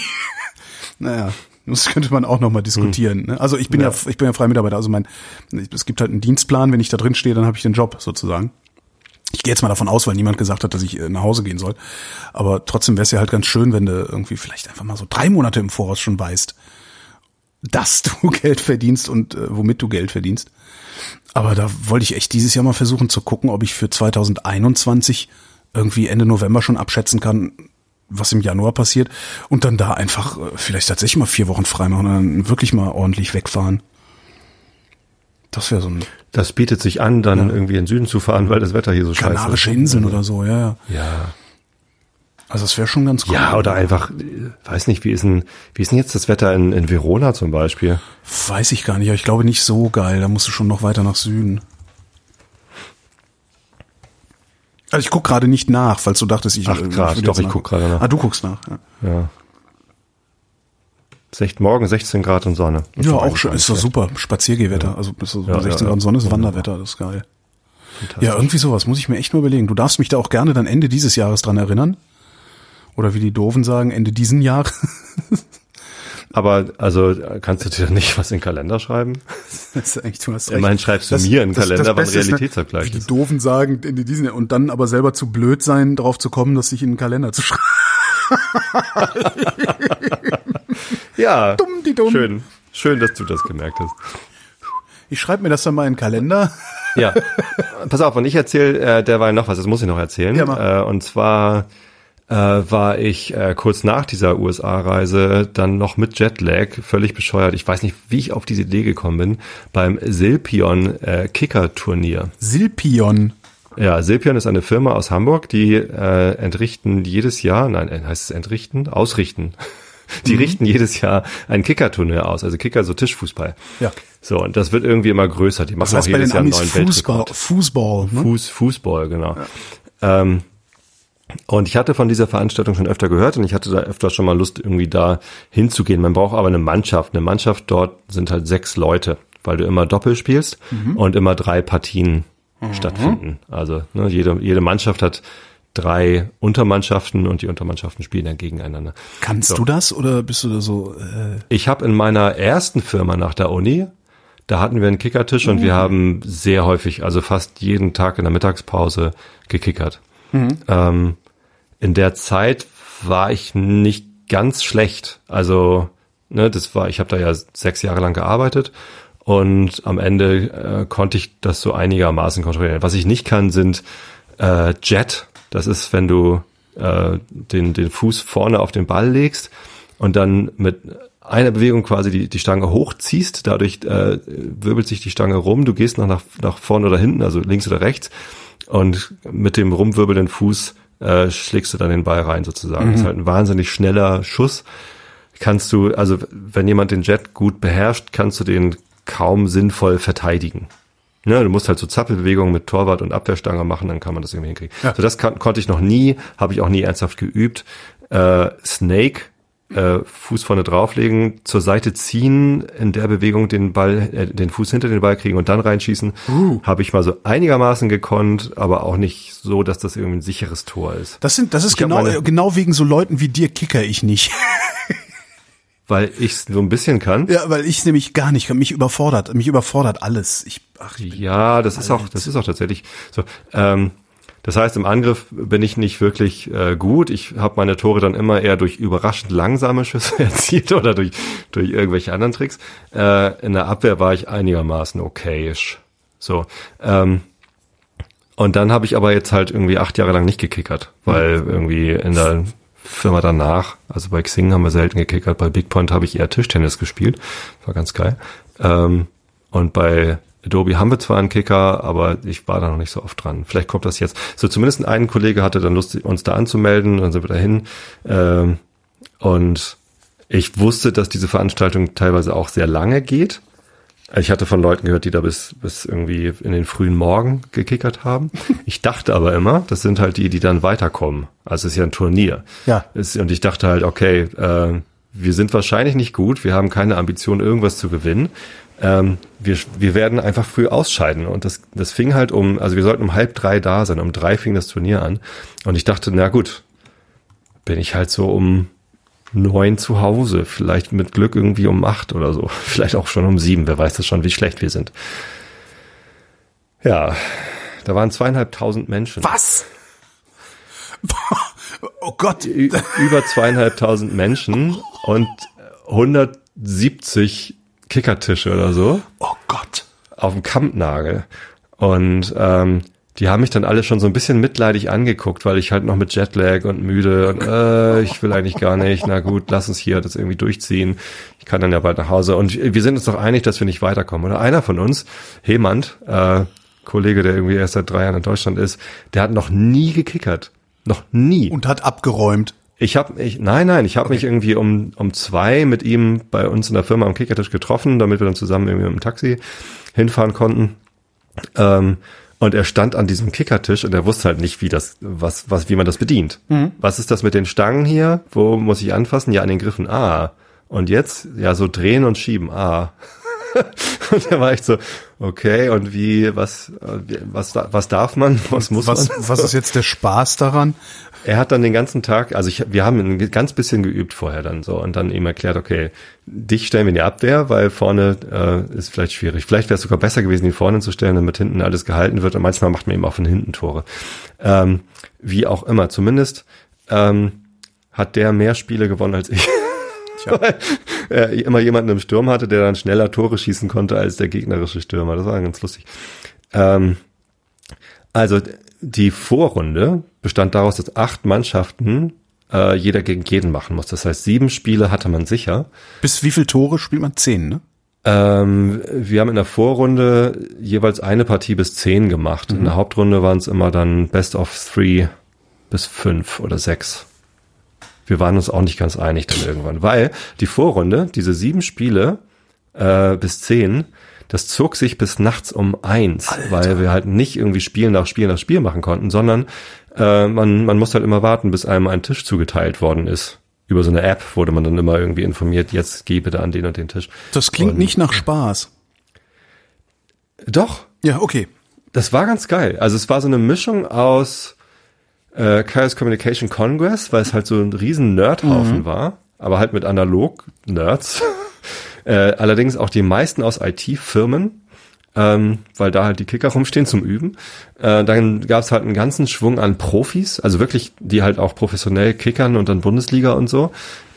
[laughs] naja, das könnte man auch nochmal diskutieren. Ne? Also ich bin ja. ich bin ja freier Mitarbeiter. Also mein, es gibt halt einen Dienstplan. Wenn ich da drin stehe, dann habe ich den Job sozusagen. Ich gehe jetzt mal davon aus, weil niemand gesagt hat, dass ich äh, nach Hause gehen soll. Aber trotzdem wäre es ja halt ganz schön, wenn du irgendwie vielleicht einfach mal so drei Monate im Voraus schon weißt, dass [laughs] du Geld verdienst und äh, womit du Geld verdienst. Aber da wollte ich echt dieses Jahr mal versuchen zu gucken, ob ich für 2021 irgendwie Ende November schon abschätzen kann, was im Januar passiert und dann da einfach äh, vielleicht tatsächlich mal vier Wochen frei machen und dann wirklich mal ordentlich wegfahren. Das wäre so ein Das bietet sich an, dann irgendwie in den Süden zu fahren, weil das Wetter hier so scheiße ist. Kanarische Inseln oder so, ja, ja. Ja. Also das wäre schon ganz cool. Ja, oder einfach, äh, weiß nicht, wie ist denn, wie ist denn jetzt das Wetter in, in Verona zum Beispiel? Weiß ich gar nicht, aber ich glaube nicht so geil. Da musst du schon noch weiter nach Süden. Also ich guck gerade nicht nach, falls du dachtest, ich Acht äh, Grad, doch, ich guck gerade nach. Ah, du guckst nach. Ja, Ja. Morgen 16 Grad und Sonne. Ist ja auch gar Ist doch super. Spaziergehwetter. Also bis so Ja, 16 ja, Grad ja. Sonne ist Wanderwetter. Das ist geil. Ja, irgendwie sowas muss ich mir echt mal überlegen. Du darfst mich da auch gerne dann Ende dieses Jahres dran erinnern. Oder wie die Doofen sagen, Ende diesen Jahres. [laughs] Aber, also, kannst du dir nicht was in den Kalender schreiben? [laughs] Das ist eigentlich, du hast Immerhin schreibst du mir einen Kalender, wann Beste ist, ne, Realitätsabgleich wie die ist. Doofen sagen, Ende diesen und dann aber selber zu blöd sein, darauf zu kommen, das sich in den Kalender zu schreiben. [laughs] Ja, Dumm, die dumm. schön. Schön, dass du das gemerkt hast. Ich schreibe mir das dann mal in den Kalender. Ja, pass auf, und ich erzähle äh, derweil noch was, das muss ich noch erzählen. Ja, mach. äh, und zwar äh, war ich äh, kurz nach dieser USA-Reise dann noch mit Jetlag, völlig bescheuert. Ich weiß nicht, wie ich auf diese Idee gekommen bin, beim Silpion äh, Kicker-Turnier. Silpion. Ja, Silpion ist eine Firma aus Hamburg, die äh, entrichten jedes Jahr, nein, äh, heißt es entrichten? Ausrichten. Die Mhm. richten jedes Jahr ein Kicker-Turnier aus, also Kicker, so Tischfußball. Ja. So, und das wird irgendwie immer größer. Die machen Das heißt auch jedes Jahr einen neuen Fußball, Weltrekord. Fußball. Ne? Fuß, Fußball, genau. Ähm, und ich hatte von dieser Veranstaltung schon öfter gehört und ich hatte da öfter schon mal Lust, irgendwie da hinzugehen. Man braucht aber eine Mannschaft. Eine Mannschaft dort sind halt sechs Leute, weil du immer Doppel spielst und immer drei Partien stattfinden. Also ne, jede, jede Mannschaft hat drei Untermannschaften und die Untermannschaften spielen dann gegeneinander. Kannst So. du das oder bist du da so? Äh, Ich habe in meiner ersten Firma nach der Uni, da hatten wir einen Kickertisch und wir haben sehr häufig, also fast jeden Tag in der Mittagspause gekickert. Ähm, in der Zeit war ich nicht ganz schlecht. Also, ne, das war, ich habe da ja sechs Jahre lang gearbeitet und am Ende äh, konnte ich das so einigermaßen kontrollieren. Was ich nicht kann, sind äh, Jet. Das ist, wenn du äh, den, den Fuß vorne auf den Ball legst und dann mit einer Bewegung quasi die, die Stange hochziehst, dadurch äh, wirbelt sich die Stange rum, du gehst noch nach, nach vorne oder hinten, also links oder rechts und mit dem rumwirbelnden Fuß äh, schlägst du dann den Ball rein sozusagen. Das ist halt ein wahnsinnig schneller Schuss. Kannst du, also wenn jemand den Jet gut beherrscht, kannst du den kaum sinnvoll verteidigen. Ne, du musst halt so Zappelbewegungen mit Torwart und Abwehrstange machen, dann kann man das irgendwie hinkriegen. Ja. So das kann, konnte ich noch nie, habe ich auch nie ernsthaft geübt. Äh, Snake, äh, Fuß vorne drauflegen, zur Seite ziehen, in der Bewegung den Ball, äh, den Fuß hinter den Ball kriegen und dann reinschießen, habe ich mal so einigermaßen gekonnt, aber auch nicht so, dass das irgendwie ein sicheres Tor ist. das sind, das ist Ich genau, meine- genau wegen so Leuten wie dir kicker ich nicht. [laughs] Weil ich so ein bisschen kann. ja, weil ich nämlich gar nicht, mich überfordert, mich überfordert alles. Ich, ach, ich Ja, das ist auch, das ist auch tatsächlich so. Ähm, das heißt, im Angriff bin ich nicht wirklich äh, gut. Ich habe meine Tore dann immer eher durch überraschend langsame Schüsse [laughs] erzielt oder durch, durch irgendwelche anderen Tricks. Äh, in der Abwehr war ich einigermaßen okayisch. So. Ähm, und dann habe ich aber jetzt halt irgendwie acht Jahre lang nicht gekickert, weil irgendwie in der Firma danach, also bei Xing haben wir selten gekickert, bei Big Point habe ich eher Tischtennis gespielt. War ganz geil. Ähm, und bei Adobe haben wir zwar einen Kicker, aber ich war da noch nicht so oft dran. Vielleicht kommt das jetzt. So zumindest ein Kollege hatte dann Lust, uns da anzumelden, dann sind wir dahin. Ähm, und ich wusste, dass diese Veranstaltung teilweise auch sehr lange geht. Ich hatte von Leuten gehört, die da bis, bis irgendwie in den frühen Morgen gekickert haben. [laughs] Ich dachte aber immer, das sind halt die, die dann weiterkommen. Also es ist ja ein Turnier. Ja. Es, und ich dachte halt, okay, äh, wir sind wahrscheinlich nicht gut, wir haben keine Ambition, irgendwas zu gewinnen. Ähm, wir, wir werden einfach früh ausscheiden. Und das, das fing halt um, also wir sollten um halb drei da sein, um drei fing das Turnier an. Und ich dachte, na gut, bin ich halt so um neun zu Hause, vielleicht mit Glück irgendwie um acht oder so, [laughs] vielleicht auch schon um sieben, wer weiß das schon, wie schlecht wir sind. Ja, da waren zweieinhalbtausend Menschen. was? [laughs] Oh Gott. Über zweieinhalbtausend Menschen und 170 Kickertische oder so Oh Gott. auf dem Kampnagel. Und ähm, die haben mich dann alle schon so ein bisschen mitleidig angeguckt, weil ich halt noch mit Jetlag und müde und äh, ich will eigentlich gar nicht. Na gut, lass uns hier das irgendwie durchziehen. Ich kann dann ja bald nach Hause. Und wir sind uns doch einig, dass wir nicht weiterkommen. Oder einer von uns, Hemand, äh, Kollege, der irgendwie erst seit drei Jahren in Deutschland ist, der hat noch nie gekickert. Noch nie. Und hat abgeräumt. Ich habe, ich, nein, nein, ich habe mich irgendwie um, um zwei mit ihm bei uns in der Firma am Kickertisch getroffen, damit wir dann zusammen irgendwie mit dem Taxi hinfahren konnten. Ähm, und er stand an diesem Kickertisch und er wusste halt nicht, wie das, was, was, wie man das bedient. Was ist das mit den Stangen hier? Wo muss ich anfassen? Ja, an den Griffen. Ah. Und jetzt? Ja, so drehen und schieben. Ah. [laughs] und er war echt so, okay, und wie, was, äh, was, da- was darf man? Was muss Was, man? was ist jetzt der Spaß daran? Er hat dann den ganzen Tag, also ich, wir haben ein ganz bisschen geübt vorher dann so und dann ihm erklärt, okay, dich stellen wir in die Abwehr, weil vorne äh, ist vielleicht schwierig. Vielleicht wäre es sogar besser gewesen, ihn vorne zu stellen, damit hinten alles gehalten wird und manchmal macht man eben auch von hinten Tore. Ähm, wie auch immer, zumindest ähm, hat der mehr Spiele gewonnen als ich. [laughs] [laughs] Weil er immer jemanden im Sturm hatte, der dann schneller Tore schießen konnte als der gegnerische Stürmer. Das war ganz lustig. Ähm, also die Vorrunde bestand daraus, dass acht Mannschaften äh, jeder gegen jeden machen muss. Das heißt, sieben Spiele hatte man sicher. Bis wie viel Tore spielt man? Zehn, ne? Ähm, wir haben in der Vorrunde jeweils eine Partie bis zehn gemacht. In der Hauptrunde waren es immer dann Best of Three bis fünf oder sechs. Wir waren uns auch nicht ganz einig dann irgendwann, weil die Vorrunde, diese sieben Spiele äh, bis zehn, das zog sich bis nachts um eins, weil wir halt nicht irgendwie Spiel nach Spiel nach Spiel machen konnten, sondern äh, man, man muss halt immer warten, bis einem ein Tisch zugeteilt worden ist. Über so eine App wurde man dann immer irgendwie informiert, jetzt geh bitte an den und den Tisch. Das klingt Und- nicht nach Spaß. Doch, Ja, okay. das war ganz geil. Also es war so eine Mischung aus äh, Chaos Communication Congress, weil es halt so ein riesen Nerdhaufen war, aber halt mit Analog-Nerds. [laughs] äh, allerdings auch die meisten aus IT-Firmen, ähm, weil da halt die Kicker rumstehen zum Üben. Äh, dann gab es halt einen ganzen Schwung an Profis, also wirklich, die halt auch professionell kickern und dann Bundesliga und so.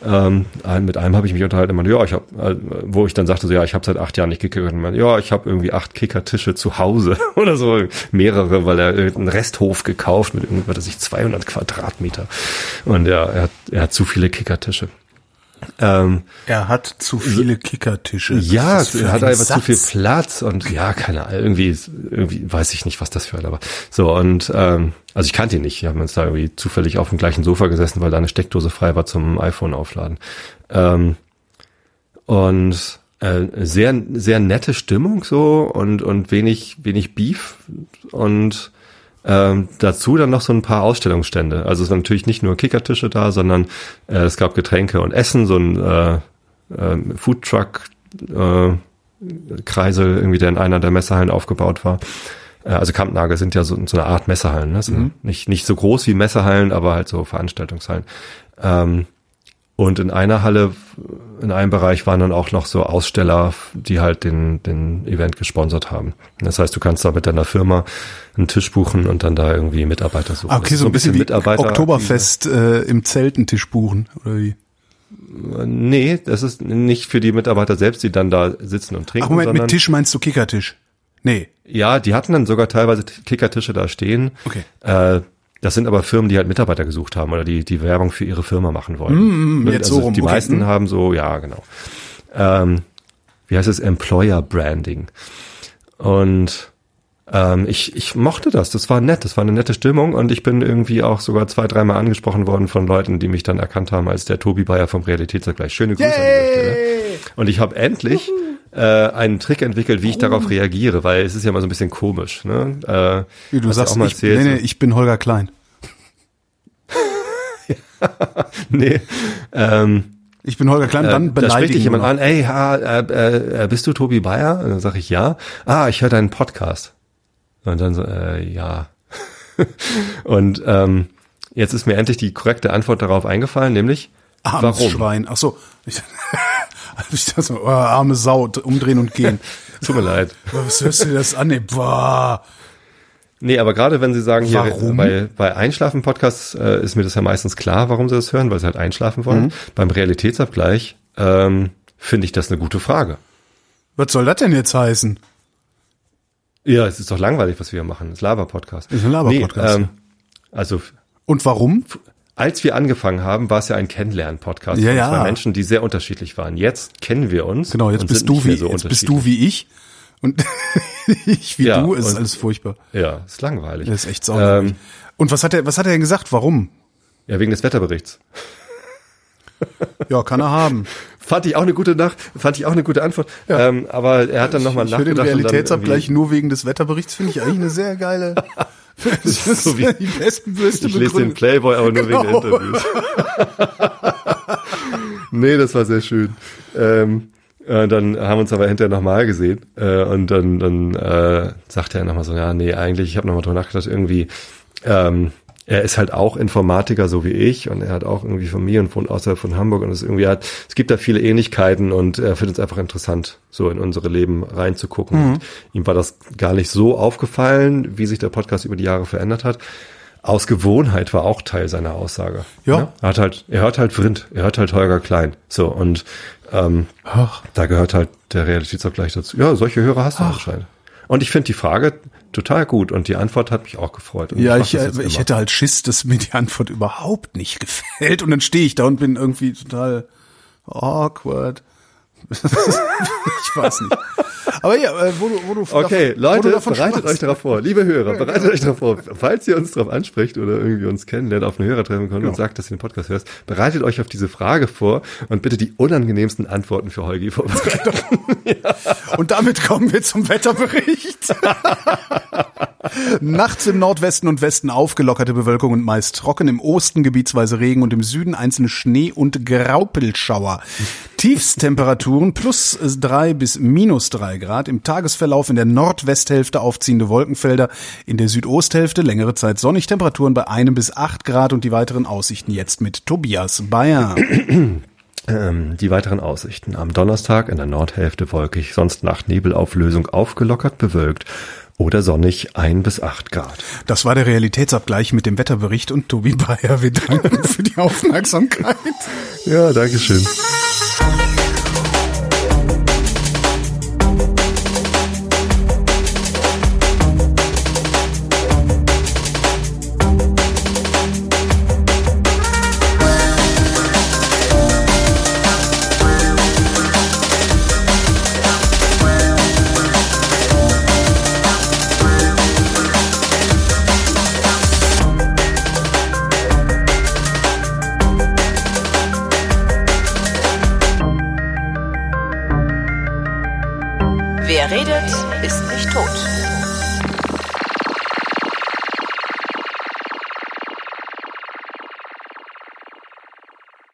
Ähm, mit einem habe ich mich unterhalten, und ja, ich habe, äh, wo ich dann sagte, so, ja, ich habe seit acht Jahren nicht gekickert. Und meinte, ja, ich habe irgendwie acht Kickertische zu Hause [laughs] oder so, mehrere, weil er einen Resthof gekauft mit irgendwas, weiß ich, 200 Quadratmeter. Und ja, er hat, er hat zu viele Kickertische. Ähm, er hat zu viele Kickertische. Ja, er hat einfach zu viel Platz und ja, keine Ahnung, irgendwie, irgendwie weiß ich nicht, was das für einer war. So, und ähm, also ich kannte ihn nicht. Wir haben uns da irgendwie zufällig auf dem gleichen Sofa gesessen, weil da eine Steckdose frei war zum iPhone aufladen. Ähm, und äh, sehr, sehr nette Stimmung so und, und wenig, wenig Beef und ähm, dazu dann noch so ein paar Ausstellungsstände. Also es waren natürlich nicht nur Kickertische da, sondern äh, es gab Getränke und Essen, so ein äh, äh, Foodtruck äh, Kreisel, irgendwie, der in einer der Messehallen aufgebaut war. Äh, also Kampnagel sind ja so, so eine Art Messehallen, ne? Mhm. nicht, nicht so groß wie Messehallen, aber halt so Veranstaltungshallen. Ähm, und in einer Halle, in einem Bereich waren dann auch noch so Aussteller, die halt den, den Event gesponsert haben. Das heißt, du kannst da mit deiner Firma einen Tisch buchen und dann da irgendwie Mitarbeiter suchen. Ah, okay, so, so ein bisschen, bisschen wie Oktoberfest äh, im Zelt einen Tisch buchen, oder wie? Nee, das ist nicht für die Mitarbeiter selbst, die dann da sitzen und trinken. Ach Moment, mit Tisch meinst du Kickertisch? Nee. Ja, die hatten dann sogar teilweise Kickertische da stehen. Okay. Äh, das sind aber Firmen, die halt Mitarbeiter gesucht haben oder die die Werbung für ihre Firma machen wollen. Mm, jetzt also so rum. Die okay. meisten mm. haben so, ja, genau. Ähm, wie heißt es? Employer Branding. Und ähm, ich, ich mochte das. Das war nett. Das war eine nette Stimmung und ich bin irgendwie auch sogar zwei, dreimal angesprochen worden von Leuten, die mich dann erkannt haben als der Tobi Bayer vom Realitätsvergleich. Schöne Grüße Yay! an dieser Stelle. Und ich habe endlich äh, einen Trick entwickelt, wie ich darauf reagiere, weil es ist ja mal so ein bisschen komisch. Ne? Äh, wie du sagst, ich, erzählt, nee, nee, ich bin Holger Klein. [laughs] nee. Ähm, ich bin Holger Klein, dann äh, beleidige Da spricht dich jemand an, ey, ha, äh, äh, bist du Tobi Bayer? Und dann sage ich ja. Ah, ich höre deinen Podcast. Und dann so, äh, ja. [laughs] und ähm, jetzt ist mir endlich die korrekte Antwort darauf eingefallen, nämlich Armes warum? Schwein. Ach so. [laughs] [laughs] Ich, dachte so, oh, arme Sau, umdrehen und gehen. [laughs] Tut mir leid. Was hörst du dir das an? Nee, boah. Nee, aber gerade wenn Sie sagen, hier warum? bei, bei Einschlafen-Podcasts äh, ist mir das ja meistens klar, warum Sie das hören, weil Sie halt einschlafen wollen. Mhm. Beim Realitätsabgleich ähm, finde ich das eine gute Frage. Was soll das denn jetzt heißen? Ja, es ist doch langweilig, was wir hier machen. Das ist Laber-Podcast. Ist ein Laber-Podcast. Nee, ähm, also. Und warum? Als wir angefangen haben, war es ja ein Kennenlernen-Podcast ja, ja. zwei Menschen, die sehr unterschiedlich waren. Jetzt kennen wir uns. Genau, jetzt bist du wie, so jetzt bist du wie ich. Und [laughs] ich wie ja, du, ist alles furchtbar. Ja, ist langweilig. Das ist echt sauer. Ähm, und was hat er, was hat er denn gesagt? Warum? Ja, wegen des Wetterberichts. Ja, kann er haben. [laughs] Fand ich auch eine gute Nacht, fand ich auch eine gute Antwort. Ja. Ähm, aber er hat dann nochmal nachgedacht. Für den Realitätsabgleich nur wegen des Wetterberichts finde ich eigentlich eine sehr geile. Das ist so wie die besten Bürste Ich lese den Playboy aber nur genau. wegen der. Interviews. [laughs] nee, das war sehr schön. Ähm, äh, dann haben wir uns aber hinterher nochmal gesehen äh, und dann, dann äh, sagte er nochmal so, ja, nee, eigentlich, ich habe nochmal drüber nachgedacht, irgendwie, ähm, er ist halt auch Informatiker, so wie ich, und er hat auch irgendwie Familie und wohnt außerhalb von Hamburg und es irgendwie hat, es gibt da viele Ähnlichkeiten und er findet es einfach interessant, so in unsere Leben reinzugucken. Mhm. Ihm war das gar nicht so aufgefallen, wie sich der Podcast über die Jahre verändert hat. Aus Gewohnheit war auch Teil seiner Aussage. Ja. ja. Er hat halt, er hört halt Vrind, er hört halt Holger Klein. So, und ähm, Ach. da gehört halt der Realitätsabgleich dazu. Ja, solche Hörer hast du Ach. anscheinend. Und ich finde die Frage total gut und die Antwort hat mich auch gefreut. Und ja, ich, ich, ich hätte halt Schiss, dass mir die Antwort überhaupt nicht [laughs] gefällt und dann stehe ich da und bin irgendwie total awkward. [laughs] ich weiß nicht. Aber ja, äh, wo du, wo du Okay, davon, Leute, du bereitet schmeißt. euch darauf vor. Liebe Hörer, bereitet euch darauf vor. Falls ihr uns darauf anspricht oder irgendwie uns kennenlernt, auf eine Hörertreffen kommt ja. und sagt, dass ihr den Podcast hörst, bereitet euch auf diese Frage vor und bitte die unangenehmsten Antworten für Holgi vorbereiten. [laughs] ja. Und damit kommen wir zum Wetterbericht. [laughs] Nachts im Nordwesten und Westen aufgelockerte Bewölkung und meist trocken, im Osten gebietsweise Regen und im Süden einzelne Schnee- und Graupelschauer. Tiefstemperaturen plus drei bis minus drei Grad. Im Tagesverlauf in der Nordwesthälfte aufziehende Wolkenfelder, in der Südosthälfte längere Zeit sonnig, Temperaturen bei einem bis acht Grad und die weiteren Aussichten jetzt mit Tobias Bayer. [clears throat] Ähm, die weiteren Aussichten. Am Donnerstag in der Nordhälfte wolkig, sonst nach Nebelauflösung aufgelockert bewölkt oder sonnig ein bis acht Grad. Das war der Realitätsabgleich mit dem Wetterbericht und Tobi Bayer. Wir danken für die Aufmerksamkeit. Ja, Dankeschön. Wer